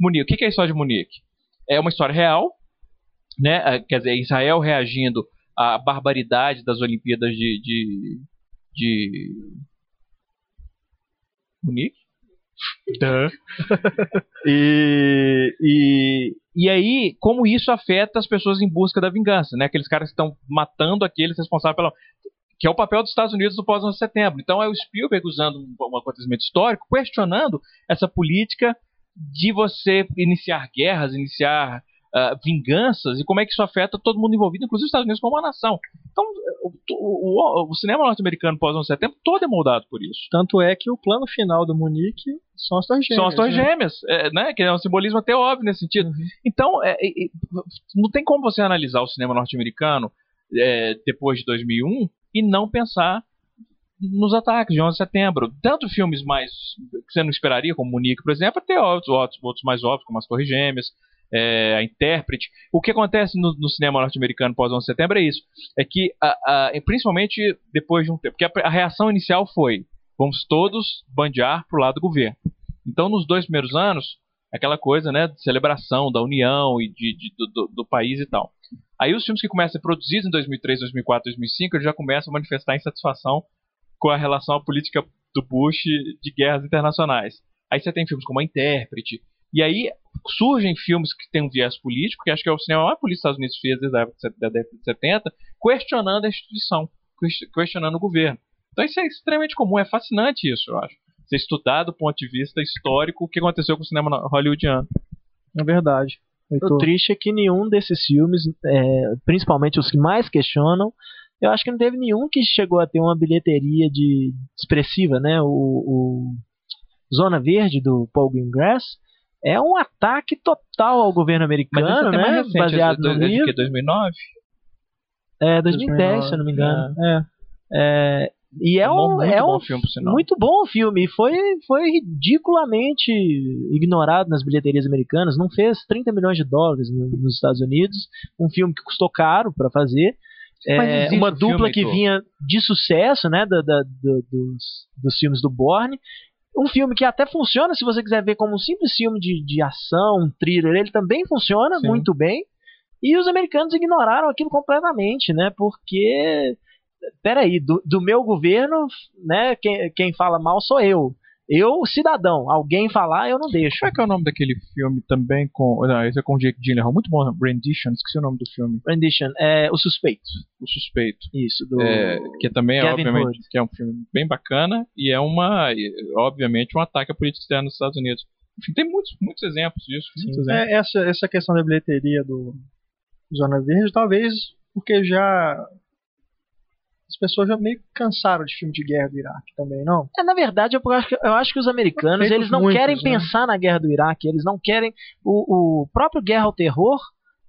Munique, o que é a história de Munique? É uma história real, né? É, quer dizer, Israel reagindo à barbaridade das Olimpíadas de. de, de... Munique? e, e E aí, como isso afeta as pessoas em busca da vingança, né? Aqueles caras que estão matando aqueles responsáveis pela. Que é o papel dos Estados Unidos no pós-11 de setembro. Então é o Spielberg usando um, um acontecimento histórico, questionando essa política de você iniciar guerras, iniciar uh, vinganças e como é que isso afeta todo mundo envolvido, inclusive os Estados Unidos como uma nação. Então, o, o, o cinema norte-americano pós-11 de setembro todo é moldado por isso. Tanto é que o plano final do Munique são as torres gêmeas. São as torres né? gêmeas, é, né? Que é um simbolismo até óbvio nesse sentido. Uhum. Então, é, é, não tem como você analisar o cinema norte-americano é, depois de 2001 e não pensar nos ataques de 11 de setembro. Tanto filmes mais que você não esperaria, como Munique, por exemplo, até outros, outros, outros mais óbvios, como as Torres Gêmeas, é, a intérprete. O que acontece no, no cinema norte-americano pós 11 de setembro é isso. É que, a, a, principalmente depois de um tempo, porque a, a reação inicial foi: vamos todos bandear para o lado do governo. Então, nos dois primeiros anos, aquela coisa né, de celebração da união e de, de do, do, país e tal. Aí os filmes que começam a ser produzidos em 2003, 2004, 2005, eles já começam a manifestar insatisfação com a relação à política do Bush de guerras internacionais. Aí você tem filmes como A Intérprete, e aí surgem filmes que têm um viés político, que acho que é o cinema mais político dos Estados Unidos fez desde a época da década de 70, questionando a instituição, questionando o governo. Então isso é extremamente comum, é fascinante isso, eu acho. Você estudar do ponto de vista histórico o que aconteceu com o cinema hollywoodiano. É verdade. O triste é que nenhum desses filmes, é, principalmente os que mais questionam, eu acho que não teve nenhum que chegou a ter uma bilheteria de expressiva, né? O, o Zona Verde do Paul Greengrass é um ataque total ao governo americano, Mas né? mais recente, baseado é, no é, livro. de 2009? É 2010, se eu não me engano. É. É, e é, É um um, muito é bom um filme, por sinal. muito bom filme. E foi, foi ridiculamente ignorado nas bilheterias americanas. Não fez 30 milhões de dólares no- nos Estados Unidos. Um filme que custou caro para fazer. É, uma o filme, dupla que vinha de sucesso, né, da, da- do- dos, dos filmes do Bourne. Um filme que até funciona, se você quiser ver como um simples filme de, de ação, um thriller, ele também funciona Sim. muito bem. E os americanos ignoraram aquilo completamente, né? Porque, peraí, do, do meu governo, né? Quem, quem fala mal sou eu. Eu, cidadão. Alguém falar, eu não deixo. Como é que é o nome daquele filme também com. Não, esse é com o Jake Gyllenhaal. Muito bom, Rendition. Esqueci o nome do filme. Rendition, é O Suspeito. O Suspeito. Isso, do. É, que também é, Kevin obviamente, Hood. que é um filme bem bacana e é uma, obviamente, um ataque à política externa dos Estados Unidos. Enfim, tem muitos, muitos exemplos disso. Muitos exemplos. É, essa, essa questão da bilheteria do Zona Verde, talvez porque já as pessoas já meio cansaram de filme de guerra do Iraque também, não? É, na verdade, eu acho, que- eu acho que os americanos Feitos eles não muitos, querem né? pensar na guerra do Iraque, eles não querem o, o próprio Guerra ao Terror,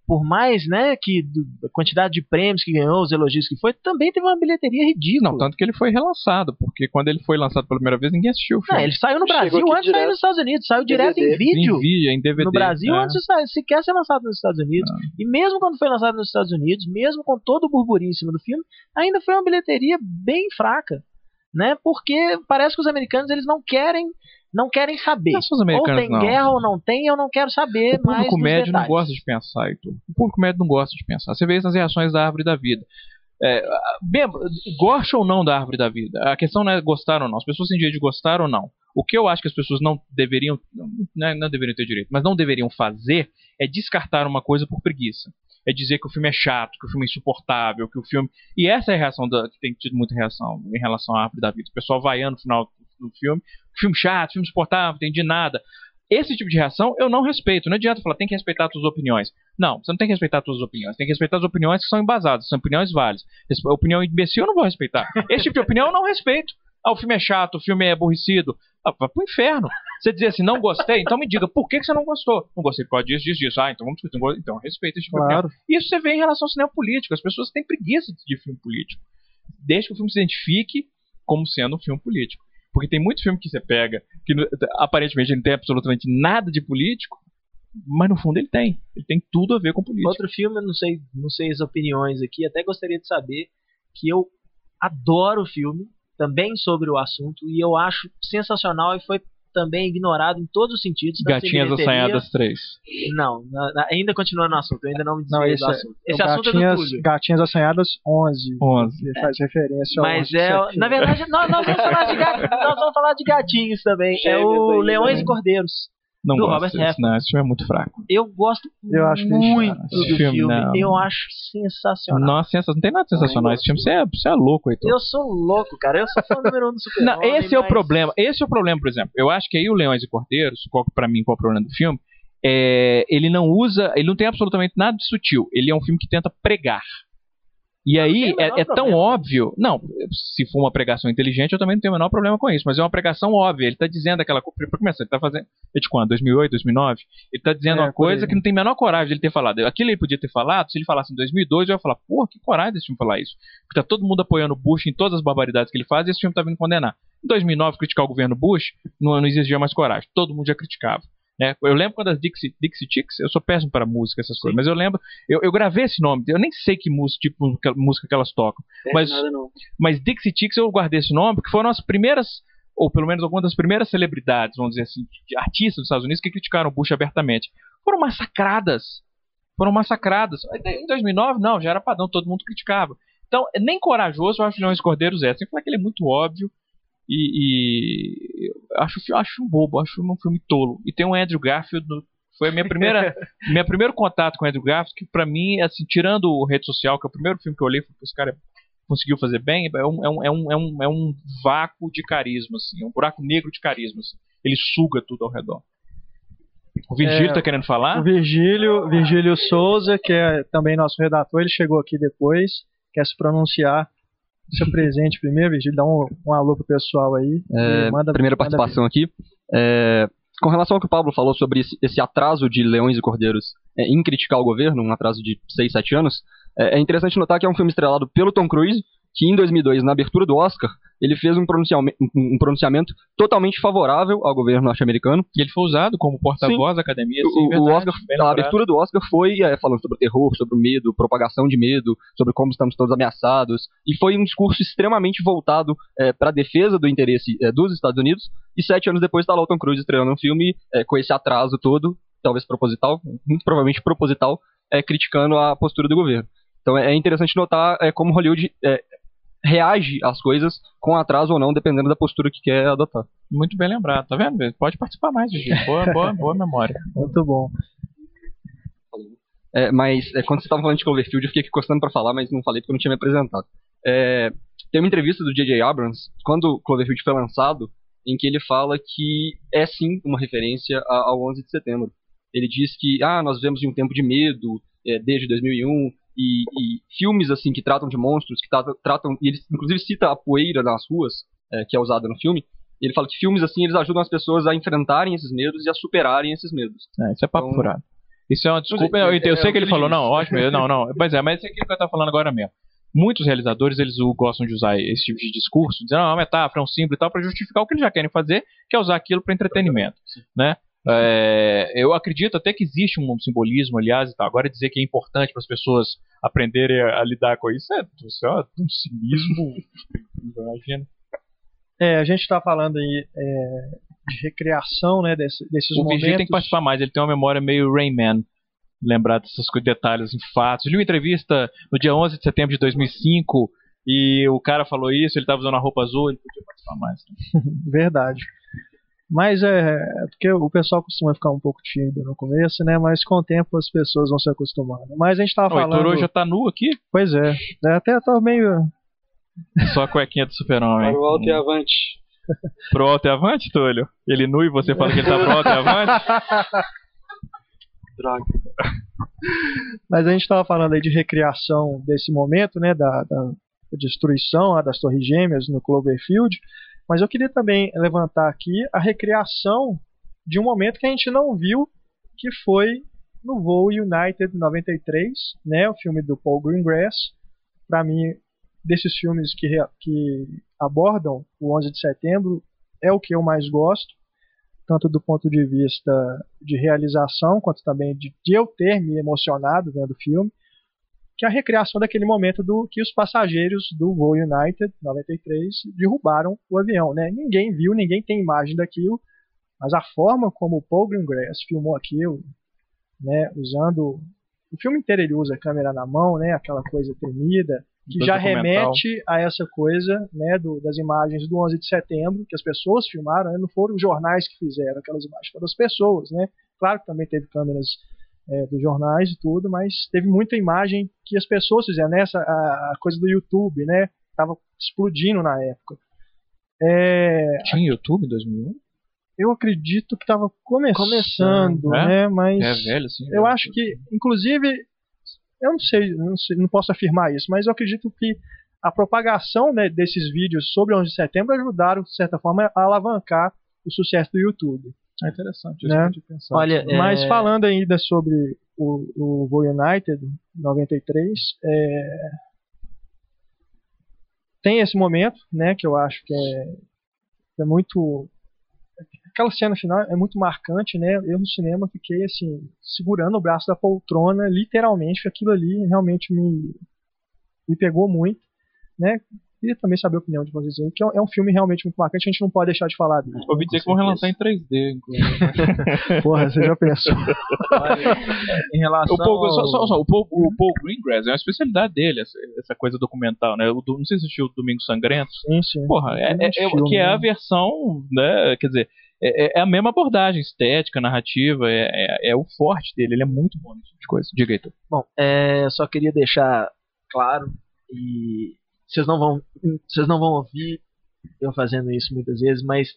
por mais né, que a quantidade de prêmios que ganhou, os elogios que foi, também teve uma bilheteria ridícula. Não, tanto que ele foi relançado, porque quando ele foi lançado pela primeira vez, ninguém assistiu o Não, filme. ele saiu no Brasil antes de sair nos Estados Unidos, saiu direto em DVD. vídeo. Em vídeo, em DVD. no Brasil é. antes de sa- sequer ser lançado nos Estados Unidos. Ah. E mesmo quando foi lançado nos Estados Unidos, mesmo com todo o burburinho em cima do filme, ainda foi uma bilheteria bem fraca, né? Porque parece que os americanos eles não querem, não querem saber. Não os Ou tem não. guerra ou não tem, eu não quero saber O público médio não gosta de pensar, Heitor. O público médio não gosta de pensar. Você vê isso nas reações da árvore da vida. É, bem, goste ou não da árvore da vida. A questão não é gostar ou não. As pessoas têm direito de gostar ou não. O que eu acho que as pessoas não deveriam, não, é- não deveriam ter direito, mas não deveriam fazer é descartar uma coisa por preguiça. É dizer que o filme é chato, que o filme é insuportável, que o filme. E essa é a reação da, que tem tido muita reação em relação à árvore da vida. O pessoal vaiando no final do filme. Filme chato, filme insuportável, não entendi nada. Esse tipo de reação eu não respeito. Não adianta falar, tem que respeitar as suas opiniões. Não, você não tem que respeitar as suas opiniões. Tem que respeitar as opiniões que são embasadas, são opiniões válidas. Opinião imbecil eu não vou respeitar. Esse tipo de opinião eu não respeito. Ah, o filme é chato, o filme é aborrecido. Ah, vai pro inferno. Você dizer assim, não gostei, então me diga, por que, que você não gostou? Não gostei por causa disso, disso, disso. Ah, então vamos discutir. Go- Então respeita esse tipo. Claro. Isso você vê em relação ao cinema político. As pessoas têm preguiça de filme político. Desde que o filme se identifique como sendo um filme político. Porque tem muito filme que você pega que aparentemente ele não tem absolutamente nada de político, mas no fundo ele tem. Ele tem tudo a ver com política. Outro filme, eu não sei, não sei as opiniões aqui, até gostaria de saber que eu adoro o filme, também sobre o assunto, e eu acho sensacional e foi também ignorado em todos os sentidos. Gatinhas bilheteria- assanhadas 3. Não, na- na- ainda continuando no assunto, eu ainda não me Não, desviei esse do é- assunto. É Esse o assunto é do Gatinhas, Túlio. Gatinhas Assanhadas 11. 11. Ele faz referência ao Mas 11 é, de na verdade, nós, nós vamos falar de gatinhos, nós vamos falar de gatinhos também. É Gêmeos o aí, Leões e Cordeiros. Não Do gosto Robert desse, Redford. não, esse filme é muito fraco. Eu gosto Eu acho muito esse do filme, filme. Eu acho sensacional. Nossa, sensa- não tem nada sensacional esse filme. Você é, você é louco, Heitor. Eu sou louco, cara. Eu sou fã número um do Super Não, esse é o problema. Esse é o problema, por exemplo. Eu acho que aí o Leões e Cordeiros, qual, pra mim, qual é o problema do filme? É, ele não usa, ele não tem absolutamente nada de sutil. Ele é um filme que tenta pregar. E aí é, é tão óbvio. Não, se for uma pregação inteligente, eu também não tenho o menor problema com isso. Mas é uma pregação óbvia. Ele tá dizendo aquela coisa. Pra começar, ele tá fazendo. É de quando? 2008, 2009? Ele tá dizendo É, uma coisa que não tem a menor coragem de ele ter falado. Aquilo ele podia ter falado, se ele falasse em 2002, eu ia falar, porra, que coragem desse filme falar isso. Porque tá todo mundo apoiando o Bush em todas as barbaridades que ele faz e esse filme tá vindo condenar. Em 2009, criticar o governo Bush não, não exigia mais coragem. Todo mundo já criticava. Né? Eu lembro quando as Dixie, Dixie Chicks, eu sou péssimo para música, essas coisas, mas eu lembro, eu, eu gravei esse nome, eu nem sei que música, tipo, que música que elas tocam, mas- nada não. mas Dixie Chicks eu guardei esse nome porque foram as primeiras, ou pelo menos algumas das primeiras celebridades, vamos dizer assim, de artistas dos Estados Unidos que criticaram o Bush abertamente. Foram massacradas. Foram massacradas. Em 2009, não, já era padrão, todo mundo criticava. Então, nem corajoso eu acho Leões e Cordeiros é. Sem falar que ele é muito óbvio e, e acho, acho um bobo, acho um filme tolo. E tem um Andrew Garfield, no- foi a minha primeira, meu primeiro contato com o Andrew Garfield, que pra mim, assim, tirando o Rede Social, que é o primeiro filme que eu olhei, falei, esse cara conseguiu fazer bem, é um, é um, é um, é um, é um vácuo de carisma, assim, é um buraco negro de carisma. assim. Ele suga tudo ao redor. O Virgílio É, tá querendo falar? O Virgílio, Virgílio Souza, que é também nosso redator, ele chegou aqui depois, quer se pronunciar. Seu presente primeiro, Virgílio, dá um, um alô pro pessoal aí. É, manda- primeira manda participação aqui. É, com relação ao que o Pablo falou sobre esse, esse atraso de Leões e Cordeiros é, em criticar o governo, um atraso de 6, 7 anos, é, é interessante notar que é um filme estrelado pelo Tom Cruise, que em 2002, na abertura do Oscar, ele fez um pronunciamento, um pronunciamento totalmente favorável ao governo norte-americano. E ele foi usado como porta-voz da academia. O- sim, o, verdade, Oscar, bem a abertura do Oscar foi é, falando sobre o terror, sobre o medo, propagação de medo, sobre como estamos todos ameaçados, e foi um discurso extremamente voltado para a defesa do interesse é, dos Estados Unidos. E sete anos depois está lá o Tom Cruise estreando um filme é, com esse atraso todo, talvez proposital, muito provavelmente proposital, é, criticando a postura do governo. Então é é interessante notar é, como Hollywood é, reage às coisas com atraso ou não, dependendo da postura que quer adotar. Muito bem lembrado, tá vendo? Pode participar mais, Virgílio. Boa, boa, boa memória. Muito bom. É, mas é, quando você estava falando de Cloverfield, eu fiquei aqui costando para falar, mas não falei porque eu não tinha me apresentado. É, tem uma entrevista do J.J. Abrams, quando Cloverfield foi lançado, em que ele fala que é sim uma referência ao 11 de setembro. Ele diz que ah, nós vivemos em um tempo de medo é, desde 2001 e, e filmes assim que tratam de monstros, que tratam, tratam e ele inclusive cita a poeira nas ruas, é, que é usada no filme. Ele fala que filmes assim eles ajudam as pessoas a enfrentarem esses medos e a superarem esses medos. É, isso é papo Então- furado. Isso é uma desculpa. é, Eu, eu é, sei é que ele falou, não, ótimo. eu- Não, não. Mas é, mas é aquilo que eu tava falando agora mesmo. Muitos realizadores, eles gostam de usar esse tipo de discurso, dizendo, não, é uma metáfora, é um símbolo e tal, pra justificar o que eles já querem fazer, que é usar aquilo para entretenimento, né? É, eu acredito até que existe um simbolismo, aliás, e tal. Agora dizer que é importante para as pessoas aprenderem a, a lidar com isso é, isso é um cinismo. Imagina. É, a gente está falando aí é, de recriação, né, desse- desses O momentos. Virgílio tem que participar mais, ele tem uma memória meio Rayman. Lembrar desses detalhes em fatos. Eu li uma entrevista no dia 11 de setembro de 2005 e o cara falou isso, ele estava usando a roupa azul, ele podia participar mais. Verdade. Mas é, é porque o pessoal costuma ficar um pouco tímido no começo, né? Mas com o tempo as pessoas vão se acostumando. Mas a gente tava O Heitor falando. hoje já tá nu aqui, Pois é. é. Até tô meio. só a cuequinha do super-homem. Para o alto e avante. Pro alto e avante, Túlio? Ele nu e você fala que ele tá pro alto e avante? Droga. Mas a gente tava falando aí de recriação desse momento, né? Da, da destruição lá das Torres Gêmeas no Cloverfield. Mas eu queria também levantar aqui a recriação de um momento que a gente não viu, que foi no voo United 93, né? O filme do Paul Greengrass. Para mim, desses filmes que, que abordam o 11 de setembro, é o que eu mais gosto, tanto do ponto de vista de realização, quanto também de, de eu ter me emocionado vendo o filme, que é a recriação daquele momento do que os passageiros do voo United 93 derrubaram o avião, né? Ninguém viu, ninguém tem imagem daquilo, mas a forma como o Paul Greengrass filmou aquilo, né, usando o filme inteiro ele usa a câmera na mão, né, aquela coisa tremida, que Do já remete a essa coisa, né, do- das imagens do 11 de setembro, que as pessoas filmaram, né, não foram os jornais que fizeram aquelas imagens, foram as pessoas, né? Claro que também teve câmeras é, dos jornais e tudo, mas teve muita imagem que as pessoas fizeram, né? Essa, a, coisa do YouTube, né? Tava explodindo na época. É, Tinha YouTube em 2001? eu acredito que estava começando, Começando, é? né? Mas É velho, assim. eu velho. acho que, inclusive, eu não sei, não sei, não posso afirmar isso, mas eu acredito que a propagação né, desses vídeos sobre o 11 de setembro ajudaram, de certa forma, a alavancar o sucesso do YouTube. É interessante, Né? isso que eu tinha pensado. Olha, é, Mas falando ainda sobre o, o Go United 93, é, tem esse momento, né, que eu acho que é, é muito aquela cena final é muito marcante, né? Eu no cinema fiquei assim segurando o braço da poltrona, literalmente, porque aquilo ali realmente me me pegou muito, né? Queria também saber a opinião de vocês aí, que é um- é um filme realmente muito marcante, a gente não pode deixar de falar dele. Ouvi dizer que vão relançar em 3D, inclusive. Porra, você já pensou? em relação O Paul, ao- só, só, só, o Paul, o Paul Greengrass é uma especialidade dele, essa, essa coisa documental, né? O, não sei se assistiu o Domingo Sangrento. Sim, sim. Porra, é, é- é- filme, que é né? a versão, né? Quer dizer, é, é a mesma abordagem estética, narrativa, é, é, é o forte dele, ele é muito bom nesse tipo de coisa. Diga aí. Bom, é, eu só queria deixar claro e vocês não vão vocês não vão ouvir eu fazendo isso muitas vezes, mas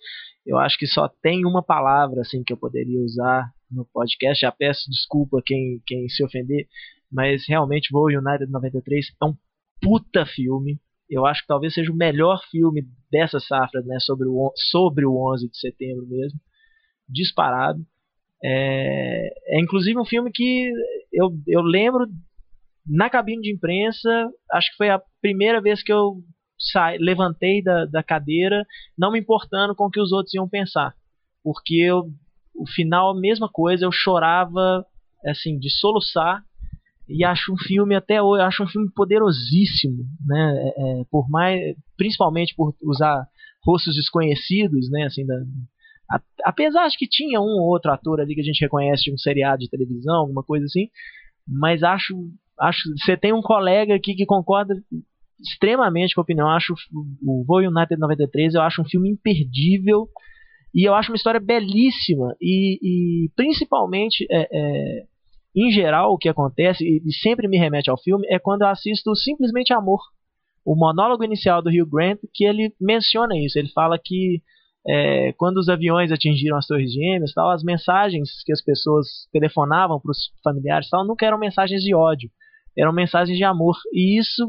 eu acho que só tem uma palavra assim que eu poderia usar no podcast. Já peço desculpa quem quem se ofender, mas realmente Voo United 93 é um puta filme. Eu acho que talvez seja o melhor filme dessa safra, né, sobre o sobre o 11 de setembro mesmo, disparado. É, é inclusive um filme que eu, eu lembro na cabine de imprensa, acho que foi a primeira vez que eu levantei da, da cadeira, não me importando com o que os outros iam pensar. Porque eu, o final, a mesma coisa, eu chorava assim, de soluçar. E acho um filme até hoje, acho um filme poderosíssimo, né? É, é, por mais, principalmente por usar rostos desconhecidos, né? Assim, da, a- apesar de que tinha um ou outro ator ali que a gente reconhece de um seriado de televisão, alguma coisa assim, mas acho acho você tem um colega aqui que concorda extremamente com a opinião. Eu acho o Voo United 93 eu acho um filme imperdível e eu acho uma história belíssima e, e principalmente é, é, em geral o que acontece e, e sempre me remete ao filme é quando eu assisto simplesmente Amor, o monólogo inicial do Hugh Grant que ele menciona isso. Ele fala que é, quando os aviões atingiram as torres gêmeas, tal, as mensagens que as pessoas telefonavam para os familiares, tal, nunca eram mensagens de ódio, eram mensagens de amor. E isso,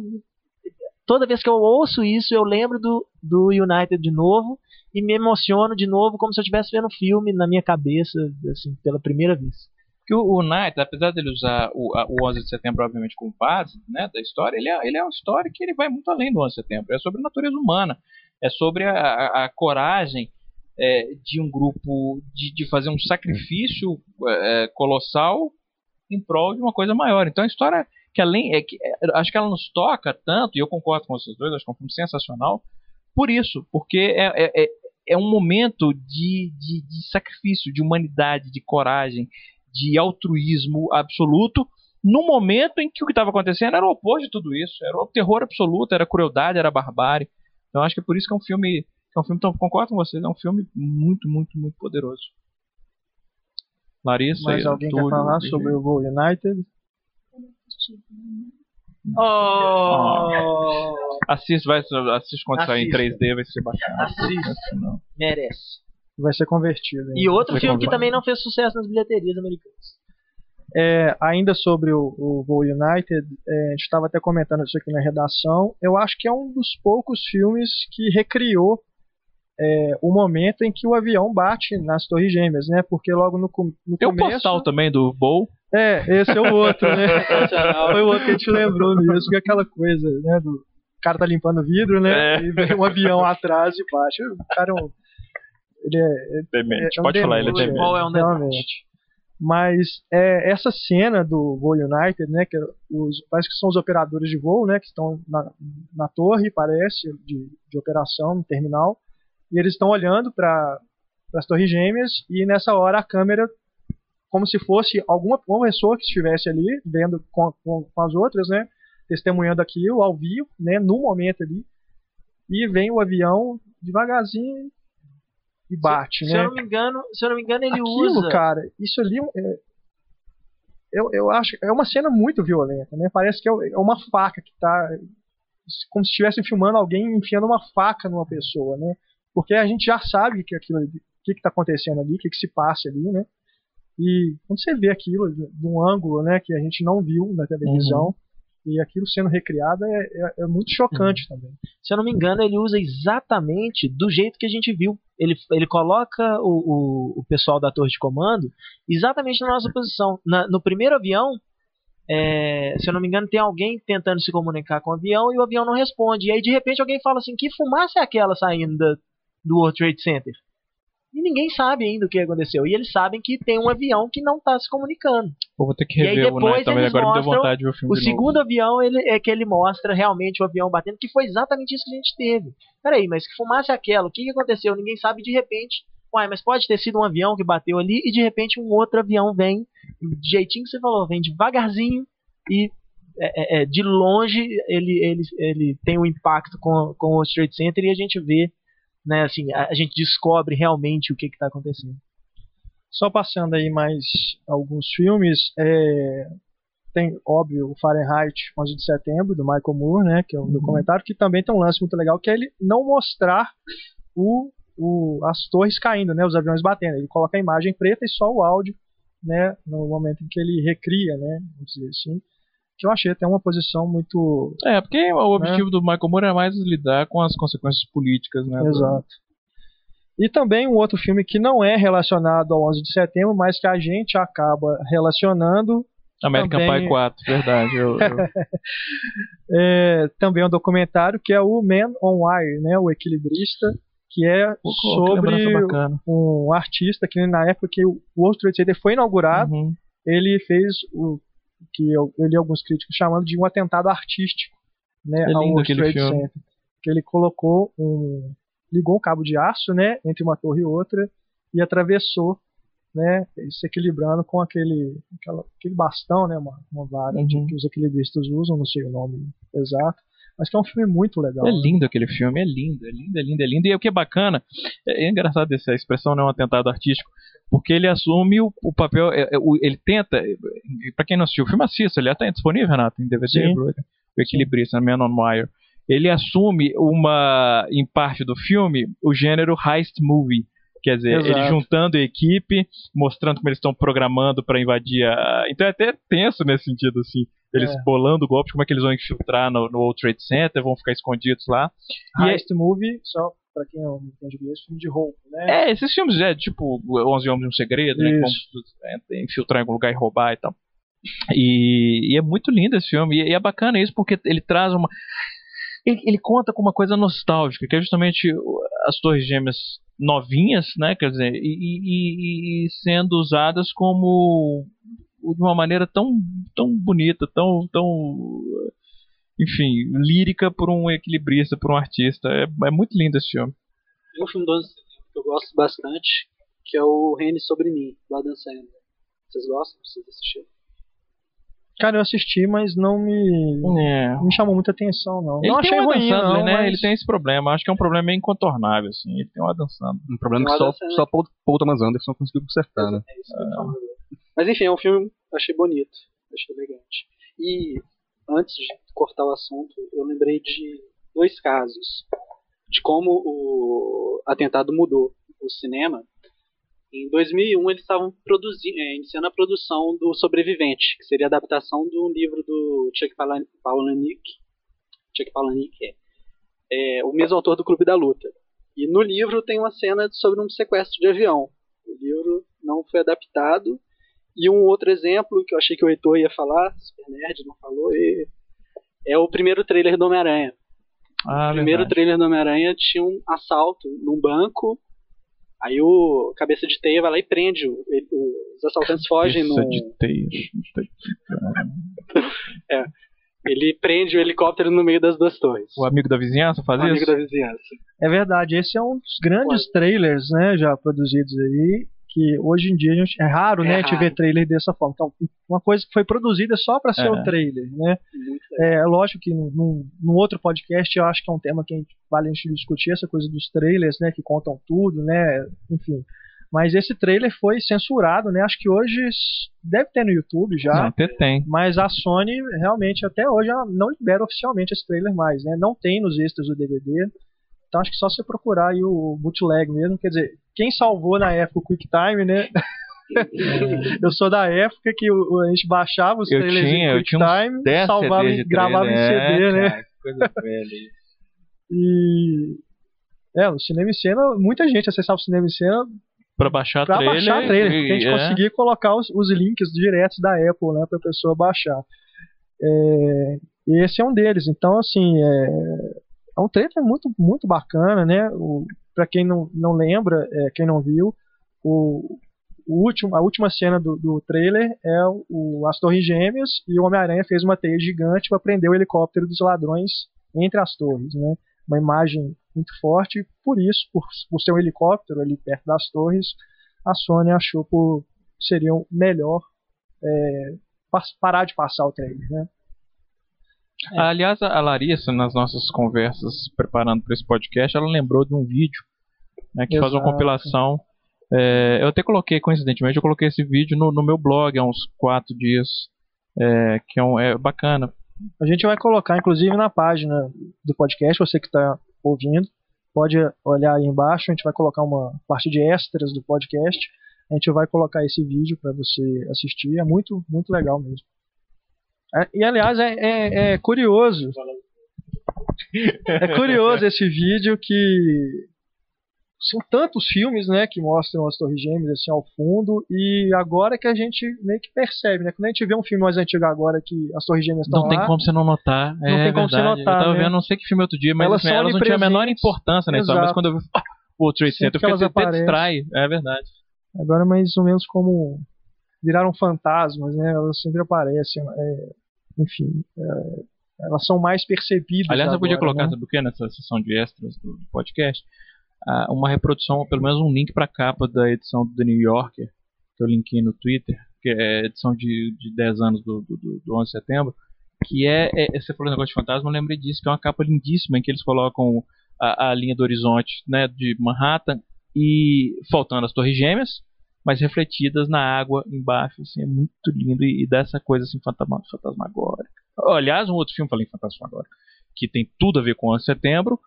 toda vez que eu ouço isso, eu lembro do, do United de novo e me emociono de novo, como se eu estivesse vendo um filme na minha cabeça, assim, pela primeira vez. Porque o, o Knight, apesar dele usar o, a- o 11 de setembro, obviamente, como base né, da história, ele é, ele é uma história que ele vai muito além do 11 de setembro. É sobre a natureza humana. É sobre a, a- a coragem é, de um grupo de, de fazer um sacrifício é, colossal em prol de uma coisa maior. Então a história que além é que é, acho que ela nos toca tanto e eu concordo com vocês dois acho que é um filme sensacional por isso porque é, é, é- é um momento de, de, de sacrifício de humanidade de coragem de altruísmo absoluto no momento em que o que estava acontecendo era o oposto de tudo isso era o terror absoluto era a crueldade era a barbárie então acho que é por isso que é um filme é um filme então concordo com vocês é um filme muito muito muito poderoso Larissa Mais alguém quer Túlio, falar Virgínia. sobre o Go United? Oh, Assiste, vai, assiste quando sair em Assista. 3D, vai ser bacana. Assista. Não. merece. Vai ser convertido. hein? E outro filme que também não fez sucesso nas bilheterias americanas. É, ainda sobre o, o Go United, é, a gente estava até comentando isso aqui na redação. Eu acho que é um dos poucos filmes que recriou é, o momento em que o avião bate nas Torres Gêmeas, né? Porque logo no, no Tem o começo. postal também do Bowl. É, esse é o outro, né? Foi o outro que a gente lembrou nisso, que é aquela coisa, né? Do o cara tá limpando o vidro, né? É. E vem um avião atrás e bate. O cara é um. Ele é, Demente. é um Pode falar, ele é demente, demente. Qual é um realmente. Mas é, essa cena do Voo United, né, que é os, parece que são os operadores de voo, né, que estão na, na torre, parece, de, de operação, no terminal, e eles estão olhando para as torres gêmeas e nessa hora a câmera, como se fosse alguma uma pessoa que estivesse ali vendo com, com, com as outras, né, testemunhando aquilo ao vivo, né, no momento ali, e vem o avião devagarzinho e bate, se, né? Se eu não me engano, se eu não me engano ele Aquilo, usa. cara, isso ali é, eu, eu acho é uma cena muito violenta, né? Parece que é é uma faca que tá como se estivesse filmando alguém enfiando uma faca numa pessoa, né? Porque a gente já sabe que aquilo, o que está acontecendo ali, o que, que se passa ali, né? E quando você vê aquilo de um ângulo, né, que a gente não viu na televisão e aquilo sendo recriado é, é, é muito chocante também. Se eu não me engano, ele usa exatamente do jeito que a gente viu. Ele, ele coloca o, o, o pessoal da torre de comando exatamente na nossa posição. Na- no primeiro avião, é, se eu não me engano, tem alguém tentando se comunicar com o avião e o avião não responde. E aí, de repente, alguém fala assim: que fumaça é aquela saindo do World Trade Center? E ninguém sabe ainda o que aconteceu. E eles sabem que tem um avião que não está se comunicando. Pô, vou ter que E aí rever o Night também, agora me deu vontade de ver o filme O segundo novo. avião ele, é que ele mostra realmente o avião batendo, que foi exatamente isso que a gente teve. Peraí, mas que fumaça é aquela? O que, que aconteceu? Ninguém sabe de repente. Uai, mas pode ter sido um avião que bateu ali e de repente um outro avião vem, de jeitinho que você falou, vem devagarzinho e é, é, é, de longe ele, ele, ele tem um impacto com, com o World Trade Center e a gente vê, né, assim, a, a gente descobre realmente o que está acontecendo. Só passando aí mais alguns filmes, é, tem, óbvio, o Fahrenheit 11 de setembro, do Michael Moore, né, que é um documentário, que também tem um lance muito legal, que é ele não mostrar o, o, as torres caindo, né, os aviões batendo. Ele coloca a imagem preta e só o áudio, né, no momento em que ele recria, né, vamos dizer assim, que eu achei até uma posição muito... É, porque o objetivo do Michael Moore é mais lidar com as consequências políticas, né? Exato. E também um outro filme que não é relacionado ao 11 de setembro, mas que a gente acaba relacionando, American Também- Pie 4, verdade. Eu, eu- é também um documentário que é o Man on Wire, né, o equilibrista, que é Pô, que sobre bacana. um artista que na época que o World Trade Center foi inaugurado, Uhum. ele fez o que eu, eu li alguns críticos chamando de um atentado artístico, né, É ao Trade filme. Center, que ele colocou um ligou um cabo de aço, né, entre uma torre e outra e atravessou, né, se equilibrando com aquele aquela- aquele bastão, né, uma, uma vara de- Uhum. que os equilibristas usam, não sei o nome exato, mas que é um filme muito legal. É né? lindo aquele filme, é lindo, é lindo, é lindo, é lindo. E o que é bacana, é, é engraçado essa expressão não é um atentado artístico, porque ele assume o, o papel, é, é, ele tenta, pra quem não assistiu o filme, assista, ele até é disponível, Renato, em DVD, Sim. Blu-ray, o equilibrista, Man on Wire. Ele assume uma, em parte do filme, o gênero heist movie. Quer dizer, Exato. ele juntando a equipe, mostrando como eles estão programando para invadir a. Então é até tenso nesse sentido, assim. Eles É. bolando golpes, como é que eles vão infiltrar no, no World Trade Center, vão ficar escondidos lá. E Heist Movie, só pra quem não entende inglês, filme de roubo, né? É, esses filmes, é, tipo, 11 Homens e um Segredo, né? Que vão é, infiltrar em algum lugar e roubar e tal. E, e é muito lindo esse filme. E, e é bacana isso porque ele traz uma. Ele, ele conta com uma coisa nostálgica, que é justamente as Torres Gêmeas novinhas, né? Quer dizer, e- e- e sendo usadas como de uma maneira tão, tão bonita, tão, tão enfim, lírica por um equilibrista, por um artista. É, é muito lindo esse filme. Tem um filme do 11 de setembro que eu gosto bastante, que é o Reine Sobre Mim, do Adam Sandler. Vocês gostam? Vocês assistiram? Cara, eu assisti, mas não me, É. não me chamou muita atenção, não. Ele não tem achei ruim, Sandler, não, né? mas... Ele tem esse problema. Acho que é um problema meio incontornável, assim. Ele tem um Adam Sandler. Um problema que só, só Paul, Paul Thomas Anderson conseguiu consertar, né? É isso que eu falo agora. Mas enfim, é um filme achei bonito, achei elegante. E antes de cortar o assunto, eu lembrei de dois casos de como o atentado mudou o cinema. Em 2001 eles estavam produzindo, é, iniciando a produção do Sobrevivente, que seria a adaptação do livro do Chuck Palahniuk, Chuck Palahniuk é, é o mesmo autor do Clube da Luta. E no livro tem uma cena sobre um sequestro de avião. O livro não foi adaptado. E um outro exemplo que eu achei que o Heitor ia falar, Super Nerd não falou, e- é o primeiro trailer do Homem-Aranha. Ah, O primeiro verdade. trailer do Homem-Aranha tinha um assalto num banco. Aí o cabeça de teia vai lá e prende. o- ele- os assaltantes fogem Cabeça no. de teia. Ele prende o helicóptero no meio das duas torres. O amigo da vizinhança faz O amigo isso? da vizinhança. É verdade, esse é um dos grandes trailers, né, já produzidos aí. Que hoje em dia a gente, é raro, É né, a gente raro. ver trailer dessa forma. Então, uma coisa que foi produzida só para ser É. o trailer, né? É lógico que num, num- outro podcast eu acho que é um tema que a gente, vale a gente discutir, essa coisa dos trailers, né, que contam tudo, né, enfim. Mas esse trailer foi censurado, né? Acho que hoje deve ter no YouTube já. Até tem. Mas a Sony realmente até hoje ela não libera oficialmente esse trailer mais, né? Não tem nos extras do DVD. Então acho que só você procurar aí o bootleg mesmo. Quer dizer, quem salvou na época o QuickTime, né? eu sou da época que a gente baixava os Eu trailers tinha- em eu tinha uns QuickTime, 10 salvava, de gravava em. CD, É, né? cara, que coisa velha. E é, o cinema em cena, muita gente acessava o cinema em cena Pra baixar pra trailer. baixar trailer, porque a gente é. conseguia colocar os, os links diretos da Apple, né, pra pessoa baixar. É, e esse é um deles. Então, assim, é, é um trailer muito, muito bacana, né? O, pra quem não, não lembra, é, quem não viu, o, o último, a última cena do, do trailer é o, as Torres Gêmeas e o Homem-Aranha fez uma teia gigante para prender o helicóptero dos ladrões entre as torres, né? Uma imagem muito forte, por isso, por, por ser um helicóptero ali perto das torres, a Sony achou por seria melhor é, parar de passar o trailer, né? Aliás, a Larissa, nas nossas conversas preparando para esse podcast, ela lembrou de um vídeo né, que faz uma Exato. compilação. É, eu até coloquei, coincidentemente, eu coloquei esse vídeo no, no meu blog há uns quatro dias, é, que é, um, é bacana. A gente vai colocar, inclusive, na página do podcast, você que está ouvindo, pode olhar aí embaixo, a gente vai colocar uma parte de extras do podcast, a gente vai colocar esse vídeo para você assistir, é muito, muito legal mesmo. É, e, aliás, é, é- é curioso, é curioso esse vídeo que são tantos filmes, né, que mostram as Torres Gêmeas assim ao fundo e agora que a gente meio que percebe, né, quando a gente vê um filme mais antigo agora que as Torres Gêmeas estão Não tem lá, como você não notar. Não é tem como você notar, Eu tava né? vendo, não sei que filme outro dia, mas Elas assim, elas não tinham a menor importância na história. Mas quando eu vi o Trade Center, eu fiquei até distrai. É verdade. agora mais ou menos como viraram fantasmas, né? Elas sempre aparecem, é, enfim, é, elas são mais percebidas. Aliás, eu podia agora, colocar, né? sabe o que, nessa sessão de extras do do podcast? Uma reprodução, pelo menos um link para a capa da edição do The New Yorker, que eu linkei no Twitter, que é a edição de, de 10 anos do, do, do- do 11 de setembro, que é, é, você falou negócio de fantasma, eu lembrei disso, que é uma capa lindíssima, em que eles colocam a, a linha do horizonte né, de Manhattan e faltando as torres gêmeas, mas refletidas na água embaixo, assim, é muito lindo e, e dá essa coisa assim fantasma, fantasmagórica. Aliás, um outro filme, falei fantasmagórico, que tem tudo a ver com o 11 de setembro,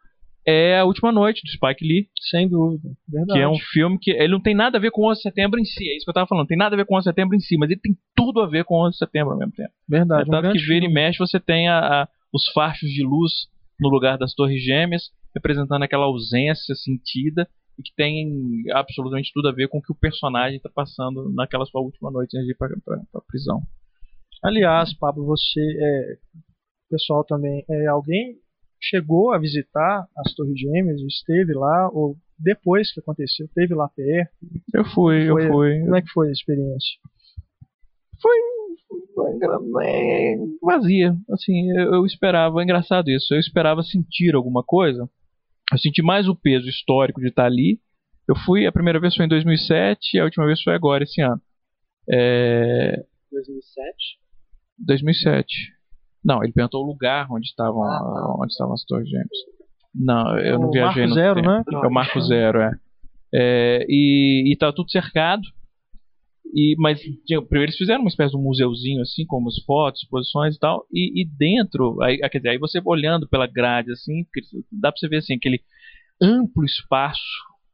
é A Última Noite, do Spike Lee, Sem dúvida, verdade. que é um filme que ele não tem nada a ver com o 11 de setembro em si, é isso que eu tava falando, tem nada a ver com o 11 de setembro em si, mas ele tem tudo a ver com o 11 de setembro ao mesmo tempo. verdade. É, um tanto que vira e mexe você tem a- a- os fachos de luz no lugar das torres gêmeas, representando aquela ausência sentida e que tem absolutamente tudo a ver com o que o personagem está passando naquela sua última noite antes de ir para a prisão. Aliás, Pablo, você, é, pessoal também, é, alguém chegou a visitar as Torres Gêmeas, esteve lá, ou depois que aconteceu, esteve lá perto? Eu fui, Foi- eu fui. Como é que foi a experiência? foi é, vazia. Assim, eu, eu esperava, é engraçado isso, eu esperava sentir alguma coisa. Eu senti mais o peso histórico de estar ali. Eu fui, a primeira vez foi em 2007 e a última vez foi agora, esse ano. É, 2007. 2007. Não, ele perguntou o lugar onde estavam, onde estavam as torres gêmeas. Não, eu não O viajei Marco no Zero, tempo. né? É o Marco Zero, é. É, e, e tá tudo cercado. E, mas primeiro eles fizeram uma espécie de um museuzinho assim, com umas fotos, exposições e tal. E, e dentro, aí, quer dizer, aí você olhando pela grade assim, dá pra você ver assim, aquele amplo espaço,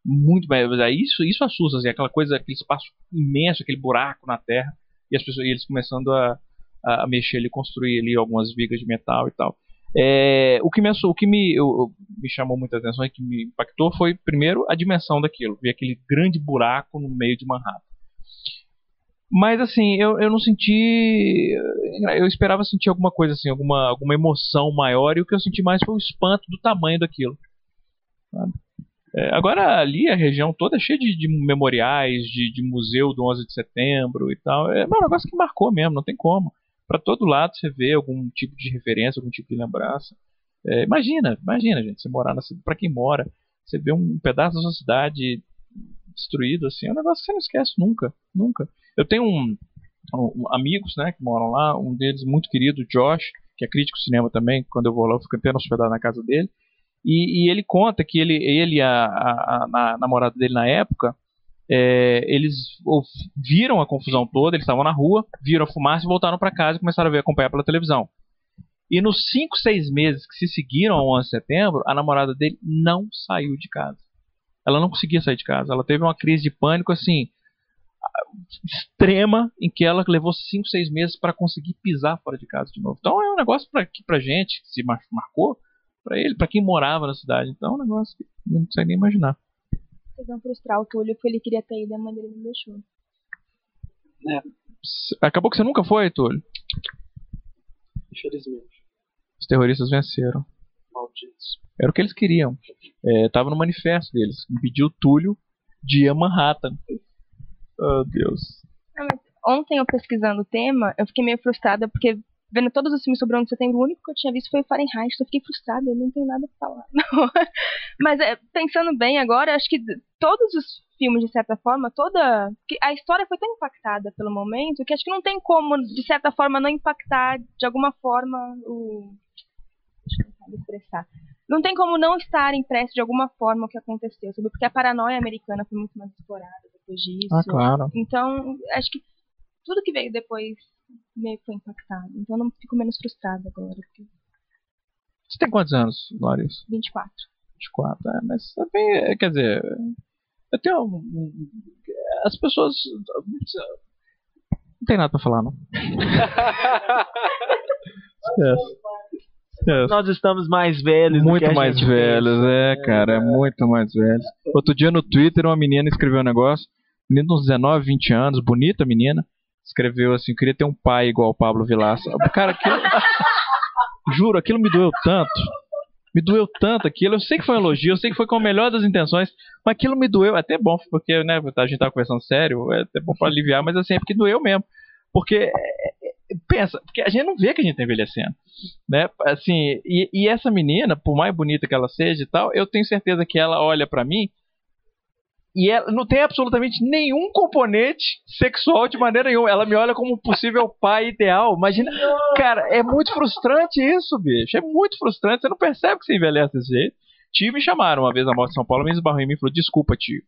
muito aí isso, isso assusta, assim, aquela coisa, aquele espaço imenso, aquele buraco na terra, e as pessoas, e eles começando a, a mexer ali, construir ali algumas vigas de metal e tal. É, o que, me, o que me, eu- me chamou muita atenção e que me impactou foi, primeiro, a dimensão daquilo. Ver aquele grande buraco no meio de Manhattan. Mas, assim, eu, eu não senti. Eu esperava sentir alguma coisa, assim, alguma, alguma emoção maior. E o que eu senti mais foi o espanto do tamanho daquilo. sabe? É, agora, ali, a região toda é cheia de, de memoriais, de, de museu do 11 de setembro e tal. É, é um negócio que marcou mesmo, não tem como para todo lado você vê algum tipo de referência, algum tipo de lembrança. É, imagina, imagina, gente, você morar na cidade, para quem mora, você vê um pedaço da sua cidade destruído, assim, é um negócio que você não esquece nunca, nunca. Eu tenho um, um- amigos, né, que moram lá, um deles muito querido, Josh, que é crítico de cinema também, quando eu vou lá eu fico apenas hospedado na casa dele, e, e ele conta que ele, ele a, a- a- a namorada dele na época, é, eles viram a confusão toda, eles estavam na rua, viram a fumaça e voltaram para casa e começaram a ver acompanhar pela televisão. E nos 5, 6 meses que se seguiram ao 11 de setembro, a namorada dele não saiu de casa. Ela não conseguia sair de casa. Ela teve uma crise de pânico assim extrema em que ela levou 5, 6 meses para conseguir pisar fora de casa de novo. Então é um negócio para que pra gente que se mar- marcou, para ele, para quem morava na cidade. Então é um negócio que eu não consegue nem imaginar. Vocês vão frustrar o Túlio porque ele queria ter ido e a mãe dele não deixou. S- Acabou que você nunca foi, Túlio. Infelizmente. Os terroristas venceram. Malditos. Era o que eles queriam. É, tava no manifesto deles. Impedir o Túlio de ir a Manhattan. Oh, Deus. Ontem eu pesquisando o tema, eu fiquei meio frustrada porque vendo todos os filmes sobre o 11 de setembro, o único que eu tinha visto foi o Fahrenheit, então eu fiquei frustrada, eu não tenho nada pra falar. não. Mas é, pensando bem agora, acho que todos os filmes, de certa forma, toda. A história foi tão impactada pelo momento que acho que não tem como, de certa forma, não impactar de alguma forma o. Deixa eu expressar. Não tem como não estar impresso de alguma forma o que aconteceu, sabe? Porque a paranoia americana foi muito mais explorada depois disso. Ah, claro. Então, acho que tudo que veio depois meio que foi impactado. Então eu não fico menos frustrada agora, porque Você tem quantos anos, Larissa? 24. 24. É, mas também, é, quer dizer, eu tenho. As pessoas. Não tem nada pra falar, não. Esquece. Esquece. Nós estamos mais velhos do que Muito mais velhos, é, cara, é muito mais velhos. Outro dia no Twitter, uma menina escreveu um negócio, menina de uns 19, 20 anos, bonita menina, escreveu assim: queria ter um pai igual o Pablo Vilaça. Cara, aquilo. Juro, aquilo me doeu tanto. Me doeu tanto aquilo. Eu sei que foi um elogio, eu sei que foi com a melhor das intenções, mas aquilo me doeu. É até bom, porque né, a gente tava conversando sério, é até bom pra aliviar, mas assim, é porque doeu mesmo. Porque, é, é, pensa, porque a gente não vê que a gente tá envelhecendo. Né? Assim, e, e essa menina, por mais bonita que ela seja e tal, eu tenho certeza que ela olha pra mim e ela não tem absolutamente nenhum componente sexual de maneira nenhuma. Ela me olha como um possível pai ideal. Imagina, cara, é muito frustrante isso, bicho. É muito frustrante. Você não percebe que você envelhece desse jeito. Tio me chamaram uma vez na morte de São Paulo, me esbarrou em mim e falou: Desculpa, tio,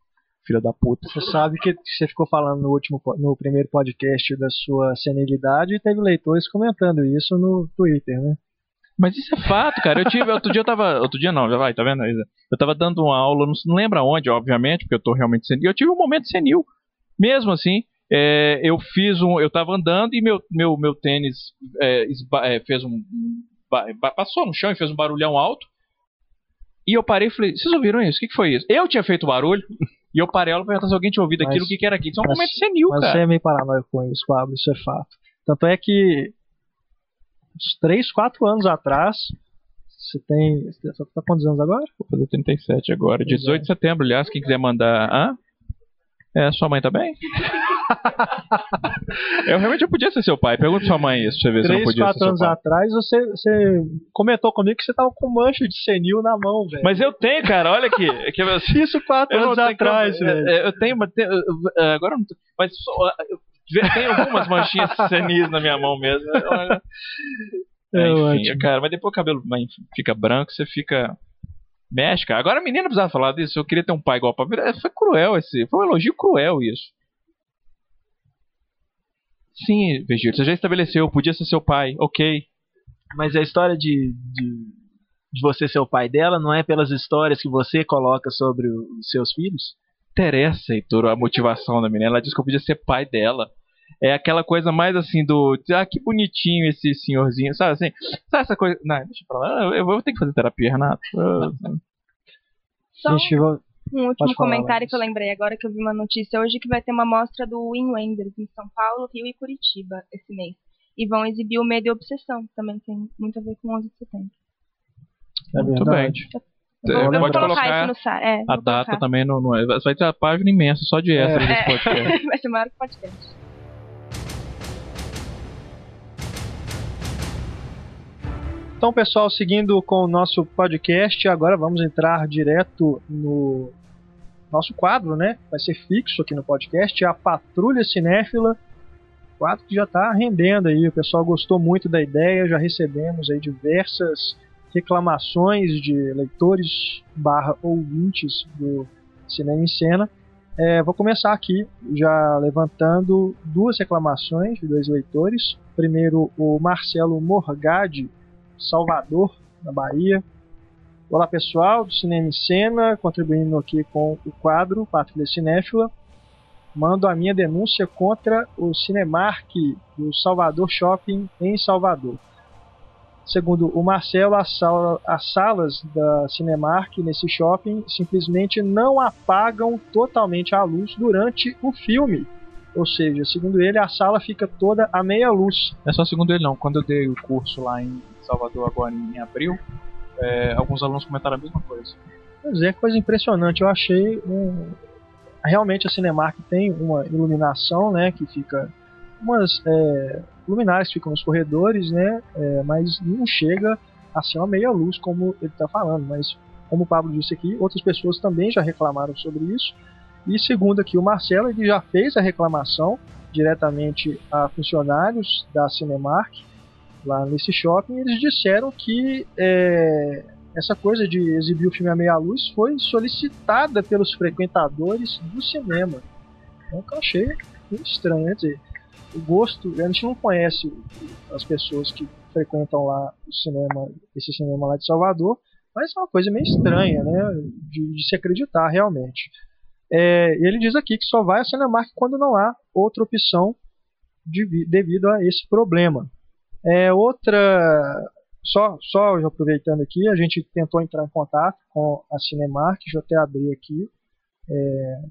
filha da puta. Você sabe que você ficou falando no último, no primeiro podcast da sua senilidade e teve leitores comentando isso no Twitter, né? Mas isso é fato, cara. Eu tive, outro dia eu tava. Outro dia não, já vai, tá vendo? Eu tava dando uma aula, não, não lembro aonde, obviamente, porque eu tô realmente senil. Eu tive um momento senil. Mesmo assim, é, eu fiz um. Eu tava andando e meu, meu, meu tênis é, esba- é, fez um. passou no chão e fez um barulhão alto. E eu parei e falei, vocês ouviram isso? O que, que foi isso? Eu tinha feito barulho. E eu parei ela perguntar se alguém tinha ouvido Mas- aquilo, o que, que era aquilo. Isso é um momento senil, Mas cara. você é meio paranoico com isso, Pablo, isso é fato. Tanto é que uns 3, 4 anos atrás, você tem. Você tá quantos anos agora? Vou fazer 37 agora. 18 de setembro, aliás, quem quiser mandar. Hã? É, sua mãe tá bem? Eu realmente eu podia ser seu pai. Pergunta sua mãe isso, pra ver se eu não 3, podia ser 4 seu anos pai. atrás, você, você comentou comigo que você tava com mancha de senil na mão, velho. Mas eu tenho, cara, olha aqui. É que eu- isso 4 eu não anos atrás, como- velho. é, é, Eu tenho, mas é, agora eu não mas eu tem algumas manchinhas senis na minha mão mesmo. Olha. É Enfim, ótimo. cara, mas depois o cabelo mas, fica branco, você fica. Mexe, cara. Agora a menina precisava falar disso. Eu queria ter um pai igual pra Pablo. Foi cruel esse. Foi um elogio cruel isso. Sim, Virgílio, você já estabeleceu, podia ser seu pai, ok. Mas a história de, de, de você ser o pai dela não é pelas histórias que você coloca sobre os seus filhos? Interessa, Heitor, a motivação da menina. Ela disse que eu podia ser pai dela. É aquela coisa mais assim do. Ah, que bonitinho esse senhorzinho. Sabe assim? Sabe essa coisa. Não, deixa pra lá. Eu, eu vou ter que fazer terapia, Renato. Eu- Só Gente, vou- um último pode falar, comentário que eu lembrei agora que eu vi uma notícia hoje que vai ter uma mostra do Wim Wenders em São Paulo, Rio e Curitiba esse mês. E vão exibir o Medo e Obsessão, que também tem muito a ver com 11 de setembro. é Muito bem. Eu É, vou, eu vou pode colocar colocar isso no site. É, A vou data colocar. também não, não é. Vai ter a página imensa só de extras desse podcast. vai ser maior que o podcast. Então, pessoal, seguindo com o nosso podcast, agora vamos entrar direto no nosso quadro, né? Vai ser fixo aqui no podcast, é a Patrulha Cinéfila. Quadro que já está rendendo aí, o pessoal gostou muito da ideia, já recebemos aí diversas reclamações de leitores barra ouvintes do Cinema em Cena. É, vou começar aqui já levantando duas reclamações de dois leitores. Primeiro, o Marcelo Morgade, Salvador, na Bahia. Olá pessoal do Cinema em Cena, contribuindo aqui com o quadro Patrulha Cinéfila. Mando a minha denúncia contra o Cinemark do Salvador Shopping em Salvador. Segundo o Marcelo, as, sala, as salas da Cinemark nesse shopping simplesmente não apagam totalmente a luz durante o filme. Ou seja, segundo ele, a sala fica toda a meia luz. É só segundo ele não. Quando eu dei o curso lá em Salvador agora em abril, é, alguns alunos comentaram a mesma coisa. Pois é, coisa impressionante. Eu achei um... realmente a Cinemark tem uma iluminação, né, que fica umas é, luminárias ficam nos corredores, né, é, mas não chega a ser uma meia luz como ele está falando. Mas como o Pablo disse aqui, outras pessoas também já reclamaram sobre isso. E segundo aqui o Marcelo, ele já fez a reclamação diretamente a funcionários da Cinemark lá nesse shopping, eles disseram que é, essa coisa de exibir o filme à meia luz foi solicitada pelos frequentadores do cinema. Então eu achei estranho, dizer, o gosto, a gente não conhece as pessoas que frequentam lá o cinema, esse cinema lá de Salvador, mas é uma coisa meio estranha, né, de, de se acreditar realmente. É, ele diz aqui que só vai ao Cinemark quando não há outra opção de, devido a esse problema. É, outra, só, só aproveitando aqui, a gente tentou entrar em contato com a Cinemark, deixa eu até abrir aqui. É,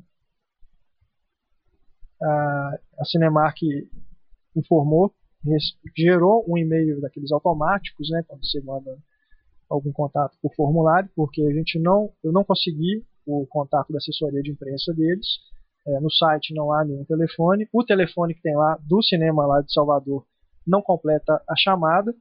a, a Cinemark informou, gerou um e-mail daqueles automáticos, né, quando você manda algum contato por formulário, porque a gente não, eu não consegui o contato da assessoria de imprensa deles. É, no site não há nenhum telefone. O telefone que tem lá do cinema lá de Salvador não completa a chamada.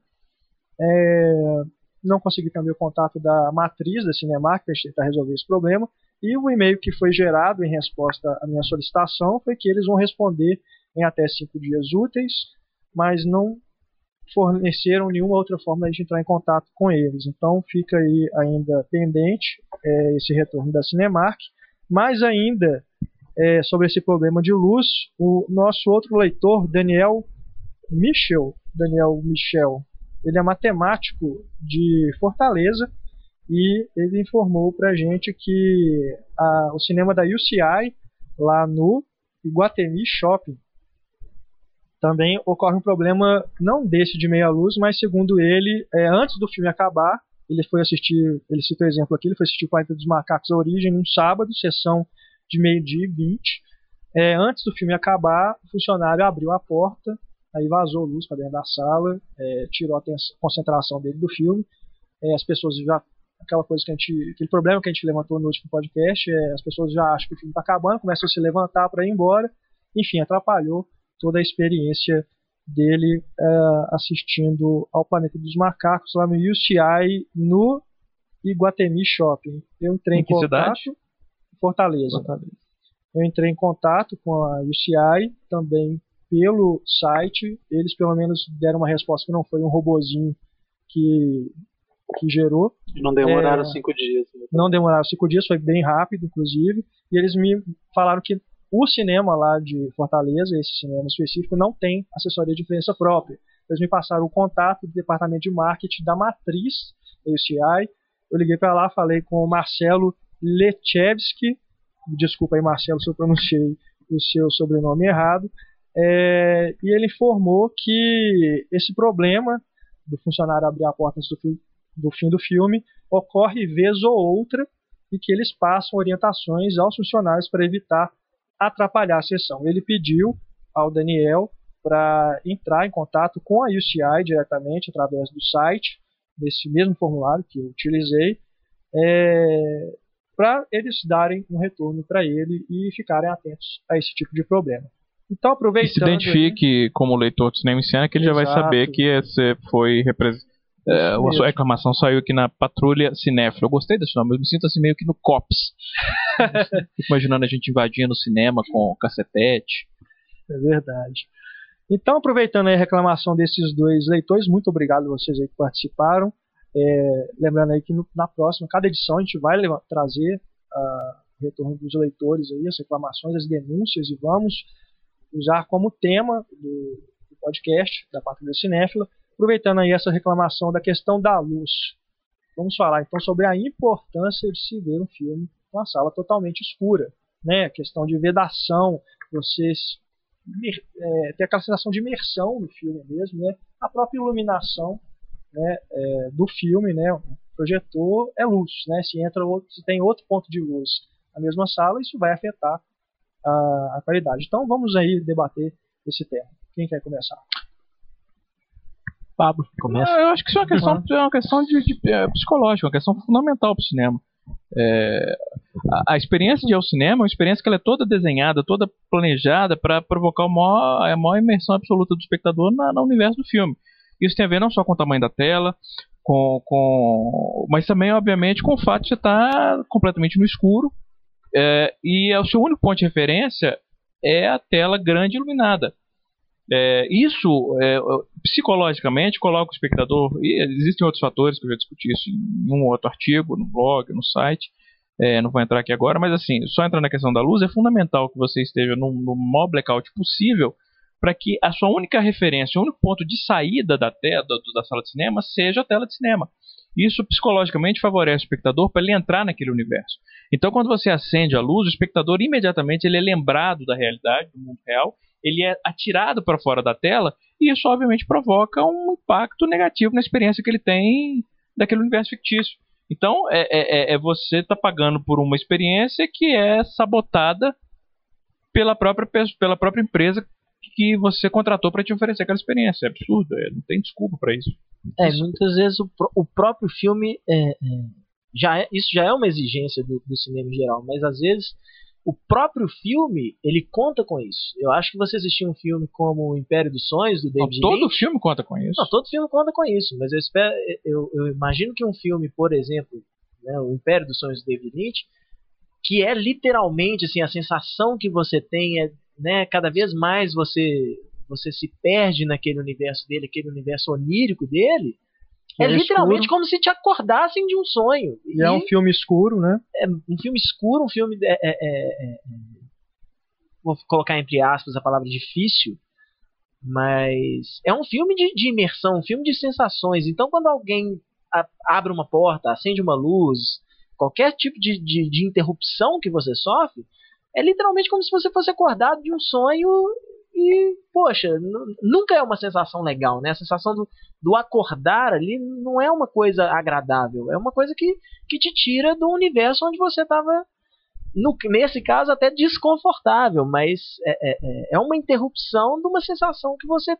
É, não consegui também o contato da matriz da Cinemark para tentar resolver esse problema. E o e-mail que foi gerado em resposta à minha solicitação foi que eles vão responder em até cinco dias úteis, mas não forneceram nenhuma outra forma de entrar em contato com eles. Então fica aí ainda pendente é, esse retorno da Cinemark. Mais ainda, é, sobre esse problema de luz, o nosso outro leitor, Daniel Michel, Daniel Michel, ele é matemático de Fortaleza e ele informou para a gente que a, o cinema da UCI, lá no Iguatemi Shopping, também ocorre um problema não desse de meia luz, mas segundo ele, é, antes do filme acabar, ele foi assistir, ele citou o exemplo aqui, ele foi assistir o Planeta dos Macacos Origem num sábado, sessão de meio-dia e vinte. É, antes do filme acabar, o funcionário abriu a porta aí vazou luz para dentro da sala, é, tirou a concentração dele do filme. É, as pessoas já aquela coisa que a gente, aquele problema que a gente levantou no último podcast, é, as pessoas já acham que o filme está acabando, começam a se levantar para ir embora, enfim, atrapalhou toda a experiência dele é, assistindo ao Planeta dos Macacos lá no UCI no Iguatemi Shopping. Eu entrei em, em contato cidade? Fortaleza. Fortaleza. Eu entrei em contato com a UCI, também pelo site. Eles pelo menos deram uma resposta que não foi um robozinho que, que gerou. Não demoraram é, cinco dias. Né? Não demoraram cinco dias, foi bem rápido, inclusive. E eles me falaram que o cinema lá de Fortaleza, esse cinema específico, não tem assessoria de imprensa própria. Eles me passaram o contato do departamento de marketing da matriz UCI. Eu liguei para lá, falei com o Marcelo Lechevski. Desculpa aí, Marcelo, se eu pronunciei o seu sobrenome errado. É, e ele informou que esse problema do funcionário abrir a porta antes do, do fim do filme ocorre vez ou outra e que eles passam orientações aos funcionários para evitar atrapalhar a sessão. Ele pediu ao Daniel para entrar em contato com a UCI diretamente através do site, desse mesmo formulário que eu utilizei, é, para eles darem um retorno para ele e ficarem atentos a esse tipo de problema. Então, aproveitando. E se identifique como leitor de cinema e cena, que ele Exato. já vai saber que você foi É, Isso a sua reclamação saiu aqui na Patrulha Cinéfila. Eu gostei desse nome, eu me sinto assim meio que no COPS. Imaginando a gente invadindo o cinema com cacetete. É verdade. Então, aproveitando aí a reclamação desses dois leitores, muito obrigado a vocês aí que participaram. É, lembrando aí que no- na próxima, cada edição, a gente vai leva- trazer ah, o retorno dos leitores aí, as reclamações, as denúncias e vamos usar como tema do, do podcast da Patrulha Cinéfila, aproveitando aí essa reclamação da questão da luz. Vamos falar então sobre a importância de se ver um filme com a sala totalmente escura, né? A questão de vedação, você s- imer- é, ter aquela sensação de imersão no filme mesmo, né? A própria iluminação né, é, do filme, né? O projetor é luz, né? Se entra outro, se tem outro ponto de luz na mesma sala, isso vai afetar a, a qualidade. Então vamos aí debater esse tema. Quem quer começar? Pablo, começa. Ah, Eu acho que isso é uma questão, é uma questão de, de, é, psicológica, uma questão fundamental para o cinema. É, a, a experiência de ir ao cinema é uma experiência que ela é toda desenhada, toda planejada para provocar a maior, a maior imersão absoluta do espectador na, no universo do filme. Isso tem a ver não só com o tamanho da tela, com, com, mas também, obviamente, com o fato de você estar completamente no escuro é, e o seu único ponto de referência é a tela grande iluminada. É, isso, é, psicologicamente, coloca o espectador. E existem outros fatores que eu já discuti isso em um ou outro artigo, no blog, no site. É, não vou entrar aqui agora, mas assim, só entrar na questão da luz, é fundamental que você esteja no, no maior blackout possível para que a sua única referência, o único ponto de saída da tela da sala de cinema seja a tela de cinema. Isso psicologicamente favorece o espectador para ele entrar naquele universo. Então, quando você acende a luz, o espectador imediatamente ele é lembrado da realidade, do mundo real, ele é atirado para fora da tela e isso obviamente provoca um impacto negativo na experiência que ele tem daquele universo fictício. Então, é, é, é- é você tá pagando por uma experiência que é sabotada pela própria, pe- pela própria empresa que você contratou para te oferecer aquela experiência. É absurdo, é, não tem desculpa para isso. É, muitas vezes o, o próprio filme é, é, já é, isso já é uma exigência do, do cinema em geral, mas às vezes o próprio filme ele conta com isso. Eu acho que você assistir um filme como O Império dos Sonhos do Não, David todo Lynch, filme conta com isso. não, todo filme conta com isso, mas eu espero, eu, eu imagino que um filme, por exemplo, né, O Império dos Sonhos do David Lynch, que é literalmente assim a sensação que você tem é, né, cada vez mais você você se perde naquele universo dele, aquele universo onírico dele. É, É literalmente escuro. como se te acordassem de um sonho. E é um filme escuro, né? é um filme escuro, um filme. é- é- é- é- vou colocar entre aspas a palavra difícil, mas é um filme de, de imersão, um filme de sensações. Então, quando alguém a- abre uma porta, acende uma luz, qualquer tipo de, de, de interrupção que você sofre, é literalmente como se você fosse acordado de um sonho e, poxa, nu- nunca é uma sensação legal, né? A sensação do, do acordar ali não é uma coisa agradável, é uma coisa que, que te tira do universo onde você estava, nesse caso, até desconfortável, mas é, é, é- é uma interrupção de uma sensação que você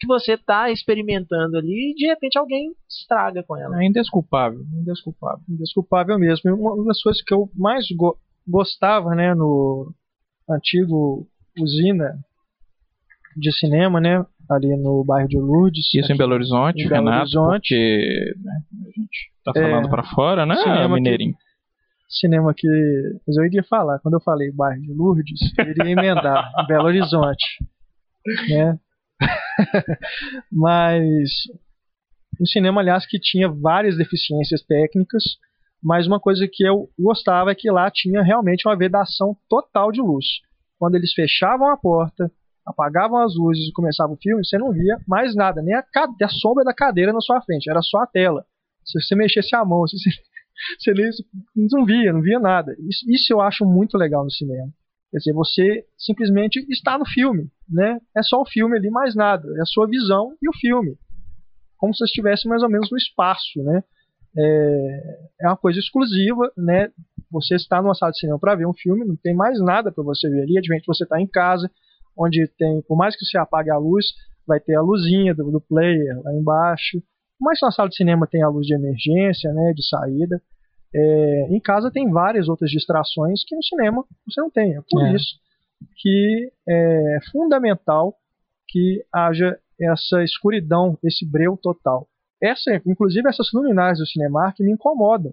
que você está experimentando ali e de repente alguém estraga com ela. É indesculpável, indesculpável. Indesculpável mesmo. Uma das coisas que eu mais go- gostava, né, no antigo usina de cinema, né, ali no bairro de Lourdes. Isso em Belo Horizonte, Em Belo Renato, Horizonte. porque né, a gente tá É, falando pra fora, né, cinema que- Mineirinho? cinema que. Mas eu iria falar, quando eu falei bairro de Lourdes, eu iria emendar Belo Horizonte. Né? Mas um cinema, aliás, que tinha várias deficiências técnicas, mas uma coisa que eu gostava é que lá tinha realmente uma vedação total de luz. Quando eles fechavam a porta, apagavam as luzes e começava o filme, você não via mais nada, nem a, a sombra da cadeira na sua frente, era só a tela. Se você mexesse a mão, se você, você não via, não via nada. Isso, isso eu acho muito legal no cinema. Quer dizer, você simplesmente está no filme, né? É só o filme ali, mais nada. É a sua visão e o filme. Como se você estivesse mais ou menos no espaço, né? É, é uma coisa exclusiva, né? Você está numa sala de cinema para ver um filme, não tem mais nada para você ver ali. É diferente de você estar em casa, onde tem, por mais que você apague a luz, vai ter a luzinha do, do player lá embaixo. Mas na sala de cinema tem a luz de emergência, né? De saída. É, em casa tem várias outras distrações que no cinema você não tem. É por É. isso que é fundamental que haja essa escuridão, esse breu total. essa, inclusive essas luminárias do Cinemark me incomodam.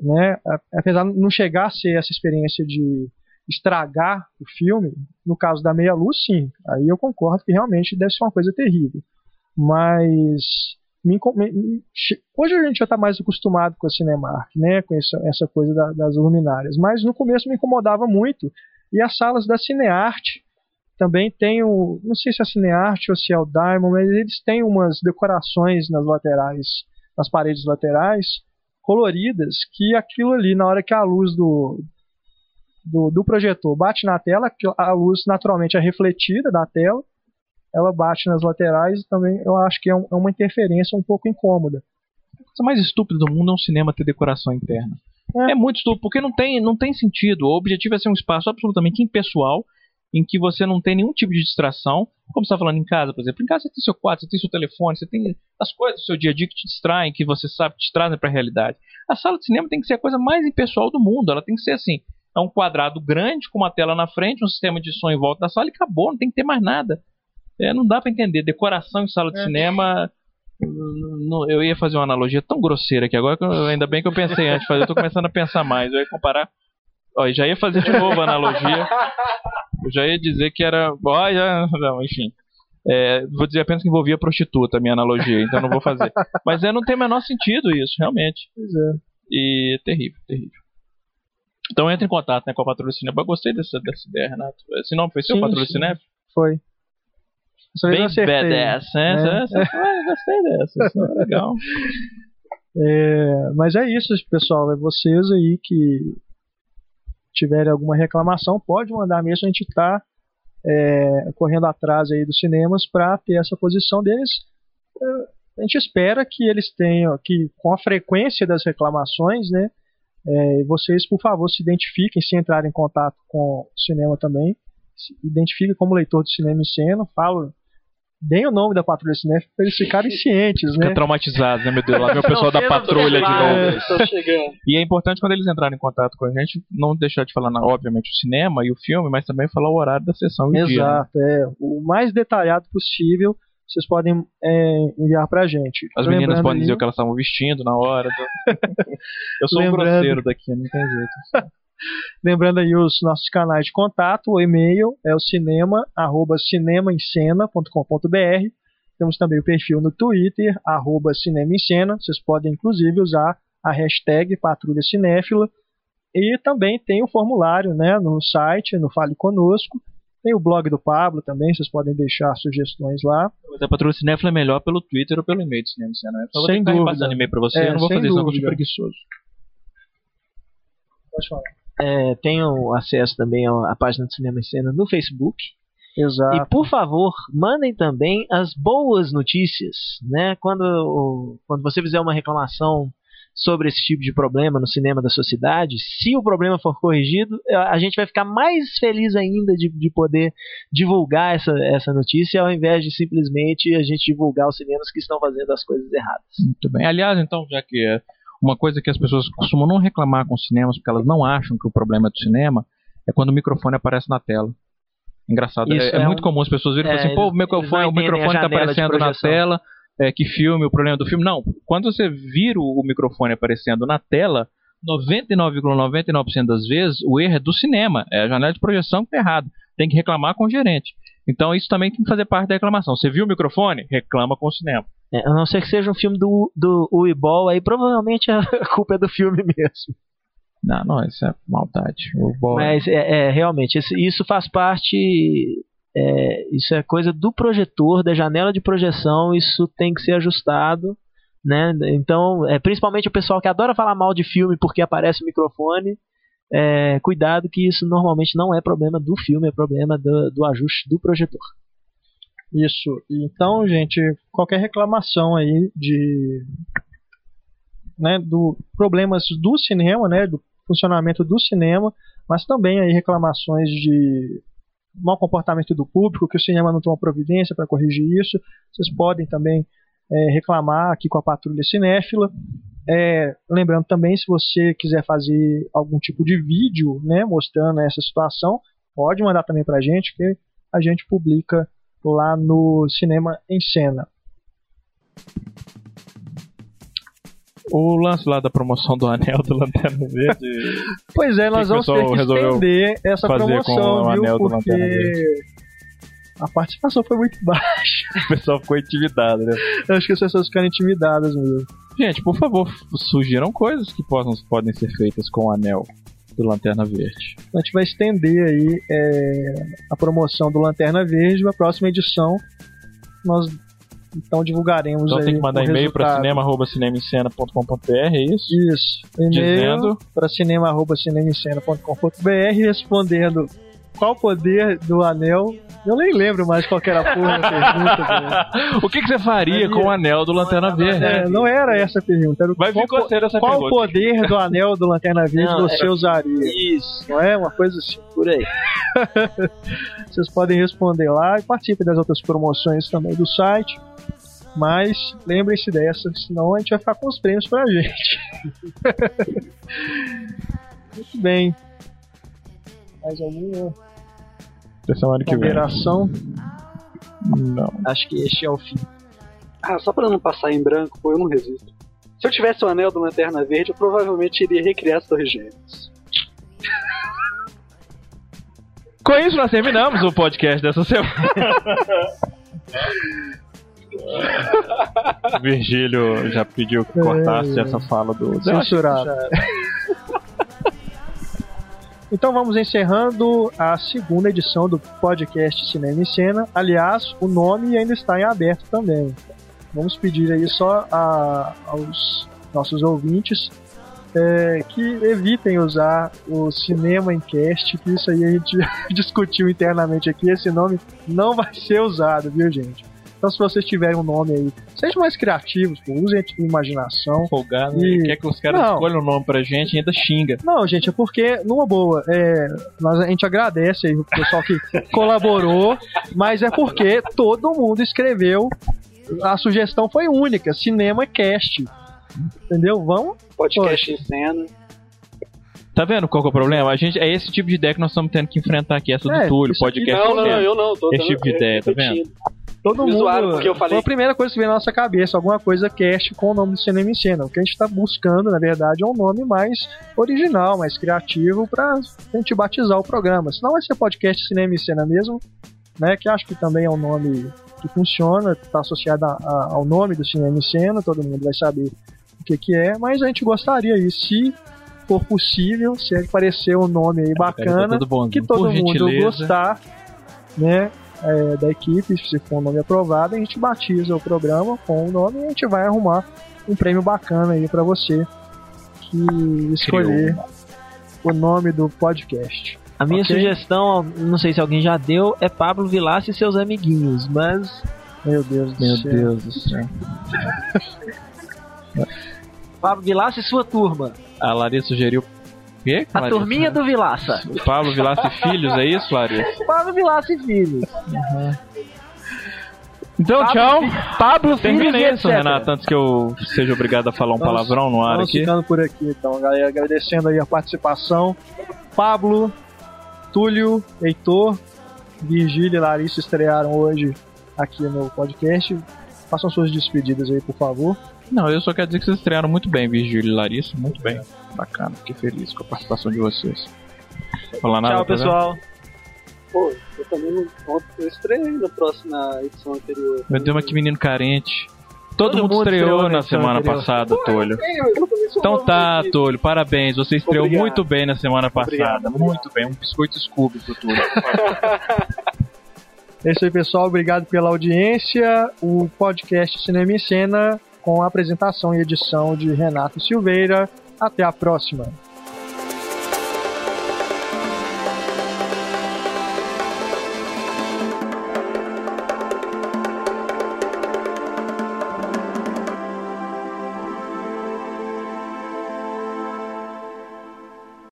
Né? Apesar de não chegar a ser essa experiência de estragar o filme, no caso da meia luz, sim. Aí eu concordo que realmente deve ser uma coisa terrível. Mas hoje a gente já está mais acostumado com a Cinemark, né? Com essa, essa coisa da, das luminárias. Mas no começo me incomodava muito. E as salas da Cinearte também tem o. Não sei se é a Cinearte ou se é o Diamond, mas eles têm umas decorações nas laterais, nas paredes laterais, coloridas, que aquilo ali, na hora que a luz do, do, do projetor bate na tela, a luz naturalmente é refletida da tela, ela bate nas laterais e também eu acho que é, um, é uma interferência um pouco incômoda. A coisa mais estúpida do mundo é um cinema ter decoração interna. É. é muito estúpido, porque não tem, não tem sentido. O objetivo é ser um espaço absolutamente impessoal em que você não tem nenhum tipo de distração, como você está falando em casa, por exemplo. Em casa você tem seu quarto, você tem seu telefone, você tem as coisas do seu dia a dia que te distraem, que você sabe que te trazem para a realidade. A sala de cinema tem que ser a coisa mais impessoal do mundo. Ela tem que ser assim: é um quadrado grande com uma tela na frente, um sistema de som em volta da sala e acabou, não tem que ter mais nada. É, não dá para entender. Decoração em sala de é. cinema. Eu ia fazer uma analogia tão grosseira aqui agora que eu, ainda bem que eu pensei antes, eu tô começando a pensar mais. Eu ia comparar. Ó, já ia fazer de novo a analogia. Eu já ia dizer que era. Ó, já, não, enfim. É, vou dizer apenas que envolvia prostituta, a minha analogia, então não vou fazer. Mas é, não tem o menor sentido isso, realmente. Pois é. E terrível, terrível. Então entre em contato né, com a Patrulha Cinema. Eu gostei dessa, dessa ideia, Renato. Esse nome foi seu, sim, Patrulha Cinema? Foi. Bem badass, né? É. Essa, é. gostei dessa, isso é legal. É, mas é isso, pessoal. É vocês aí que tiverem alguma reclamação, pode mandar mesmo. A gente está é, correndo atrás aí dos cinemas para ter essa posição deles. É, a gente espera que eles tenham, que com a frequência das reclamações, né, é, vocês, por favor, se identifiquem, se entrarem em contato com o cinema também, se identifiquem como leitor de cinema em cena, falo deem o nome da patrulha cinéfila para eles ficarem cientes, Fica né? traumatizados, né, meu Deus? Lá vem o pessoal da patrulha de novo. E é importante quando eles entrarem em contato com a gente, não deixar de falar, obviamente, o cinema e o filme, mas também falar o horário da sessão e Exato, o dia. Exato, né? é. O mais detalhado possível vocês podem é, enviar pra gente. As Lembrando meninas podem dizer o que elas estavam vestindo na hora. Eu sou Lembrando... um grosseiro daqui, não tem jeito. Lembrando aí os nossos canais de contato, o e-mail é o cinema, arroba cinemaencena.com.br. Temos também o perfil no Twitter, arroba Cinema em Cena. Vocês podem inclusive usar a hashtag Patrulha Cinéfila. E também tem o formulário né, no site, no Fale Conosco. Tem o blog do Pablo também, vocês podem deixar sugestões lá. Mas a Patrulha Cinéfila é melhor pelo Twitter ou pelo e-mail de Cinema em Cena. Eu sem dúvida. passando e-mail para você, é, eu não vou fazer dúvida. isso, eu preguiçoso. Pode falar. É, tenham acesso também à página do Cinema em Cena no Facebook. Exato. E por favor, mandem também as boas notícias, né? Quando, quando você fizer uma reclamação sobre esse tipo de problema no cinema da sua cidade, se o problema for corrigido, a gente vai ficar mais feliz ainda de, de poder divulgar essa, essa notícia, ao invés de simplesmente a gente divulgar os cinemas que estão fazendo as coisas erradas. Muito bem. Aliás, então, já que é uma coisa que as pessoas costumam não reclamar com os cinemas, porque elas não acham que o problema é do cinema, é quando o microfone aparece na tela. Engraçado. É, é, é, muito comum as pessoas virem e falarem assim, pô, o microfone, o microfone está aparecendo na tela, é, que filme, o problema do filme. Não, quando você vira o, o microfone aparecendo na tela, 99,99% ,99 das vezes o erro é do cinema, é a janela de projeção que está errado. Tem que reclamar com o gerente. Então isso também tem que fazer parte da reclamação. Você viu o microfone? Reclama com o cinema. É, a não ser que seja um filme do, do Uibol, aí provavelmente a culpa é do filme mesmo. Não, não, isso é maldade. É Mas é, é realmente, isso faz parte. É, isso é coisa do projetor, da janela de projeção, isso tem que ser ajustado. Né? Então, é, principalmente o pessoal que adora falar mal de filme porque aparece o microfone, é, cuidado que isso normalmente não é problema do filme, é problema do, do ajuste do projetor. Isso. Então, gente, qualquer reclamação aí de né, do problemas do cinema, né, do funcionamento do cinema, mas também aí reclamações de mau comportamento do público, que o cinema não toma providência para corrigir isso. Vocês podem também é, reclamar aqui com a Patrulha Cinéfila. É, lembrando também, se você quiser fazer algum tipo de vídeo né, mostrando essa situação, pode mandar também para a gente, que a gente publica lá no Cinema em Cena. O lance lá da promoção do anel do Lanterna Verde. Pois é, nós vamos ter que estender essa promoção, viu? Porque a participação foi muito baixa. o pessoal ficou intimidado, né? Eu acho que as pessoas ficaram intimidadas mesmo. Gente, por favor, sugiram coisas que possam, podem ser feitas com o anel do Lanterna Verde. A gente vai estender aí é, a promoção do Lanterna Verde. Na próxima edição, nós então divulgaremos Então aí tem que mandar o e-mail para resultado. cinema.cinemicena.com.br, é isso? Isso. E-mail Dizendo. para cinema.cinemicena.com.br respondendo qual o poder do anel. Eu nem lembro mais qual que era a porra da pergunta. o que, que você faria com o anel do Lanterna Verde? É, não era essa a pergunta. Era Vai vir qual, com você essa qual pergunta. poder do anel do Lanterna Verde Não, você usaria? Isso, Não é? Uma coisa assim. por aí. Vocês podem responder lá e participem das outras promoções também do site. Mas lembrem-se dessa, senão a gente vai ficar com os prêmios pra gente. Muito bem. Mais alguma Até semana que vem. ponderação? Não. Acho que este é o fim. Ah, só pra não passar em branco, pô, eu não resisto. Se eu tivesse o anel do Lanterna Verde, eu provavelmente iria recriar as Torres Gêmeas. Com isso, nós terminamos o podcast dessa semana. Virgílio já pediu que cortasse É, essa fala do. Censurado. Então vamos encerrando a segunda edição do podcast Cinema em Cena. Aliás, o nome ainda está em aberto também. Vamos pedir aí só a- aos nossos ouvintes é, que evitem usar o Cinema em Cast, que isso aí a gente discutiu internamente aqui. Esse nome não vai ser usado, viu, gente? Então, se vocês tiverem um nome aí, sejam mais criativos, pô, usem a imaginação. Folgado, E- né? quer que os caras Não. escolham o nome pra gente e ainda xinga. Não, gente, é porque, numa boa, é, nós, a gente agradece aí o pessoal que colaborou, mas é porque todo mundo escreveu. A sugestão foi única, Cinema Cast. Entendeu? Vamos? Podcast em cena. Tá vendo qual que é o problema? A gente, é esse tipo de ideia que nós estamos tendo que enfrentar aqui. Essa do É, Túlio, podcast. Não, não, não, eu não. Tô Esse tipo de ideia, tá vendo? Todo Me mundo. zoaram porque eu falei- Foi a primeira coisa que veio na nossa cabeça, alguma coisa cast com o nome do Cinema em Cena. O que a gente está buscando, na verdade, é um nome mais original, mais criativo pra gente batizar o programa. Senão vai ser podcast Cinema em Cena mesmo, né? Que acho que também é um nome que funciona, está associado a- a- ao nome do Cinema em Cena, todo mundo vai saber o que, que é, mas a gente gostaria aí, se for possível, se aparecer um nome aí Cara, tá bacana, todo bonzinho. que todo mundo gentileza. gostar, né, é, da equipe, se for um nome aprovado, a gente batiza o programa com o nome e a gente vai arrumar um prêmio bacana aí pra você que escolher o nome do podcast. A minha Ok. sugestão, não sei se alguém já deu, é Pablo Vilaça e seus amiguinhos, mas Meu Deus do Meu céu. Deus do céu. Pablo Vilaça e sua turma. A Larissa sugeriu. Quê? A Larissa? turminha do Vilaça. Pablo Vilaça e Filhos, é isso, Larissa? Pablo Vilaça e filhos. Então, Pablo tchau. Fi- Pablo Termina Filhos isso. Renato, antes que eu seja obrigado a falar um Vamos- palavrão no ar Vamos aqui. ficando por aqui então, galera. Agradecendo aí a participação. Pablo, Túlio, Heitor, Virgílio e Larissa estrearam hoje aqui no podcast. Façam suas despedidas aí, por favor. Não, eu só quero dizer que vocês estrearam muito bem, Virgílio e Larissa. Muito bem. Bacana, fiquei feliz com a participação de vocês. Falar nada, Tchau, tá pessoal. Pô, eu também não. Eu estreiei na próxima edição anterior. Meu Deus, mas que menino carente. Todo, Todo mundo mundo estreou estreou na semana anterior. passada, Tolho. Eu sou Então tá, aqui. Tolho, parabéns. Você estreou Obrigado. muito bem na semana passada. Obrigado. Muito bem. Um biscoito Scooby pro Tolho. É isso aí, pessoal. Obrigado pela audiência. O podcast Cinema em Cena com a apresentação e edição de Renato Silveira. Até a próxima.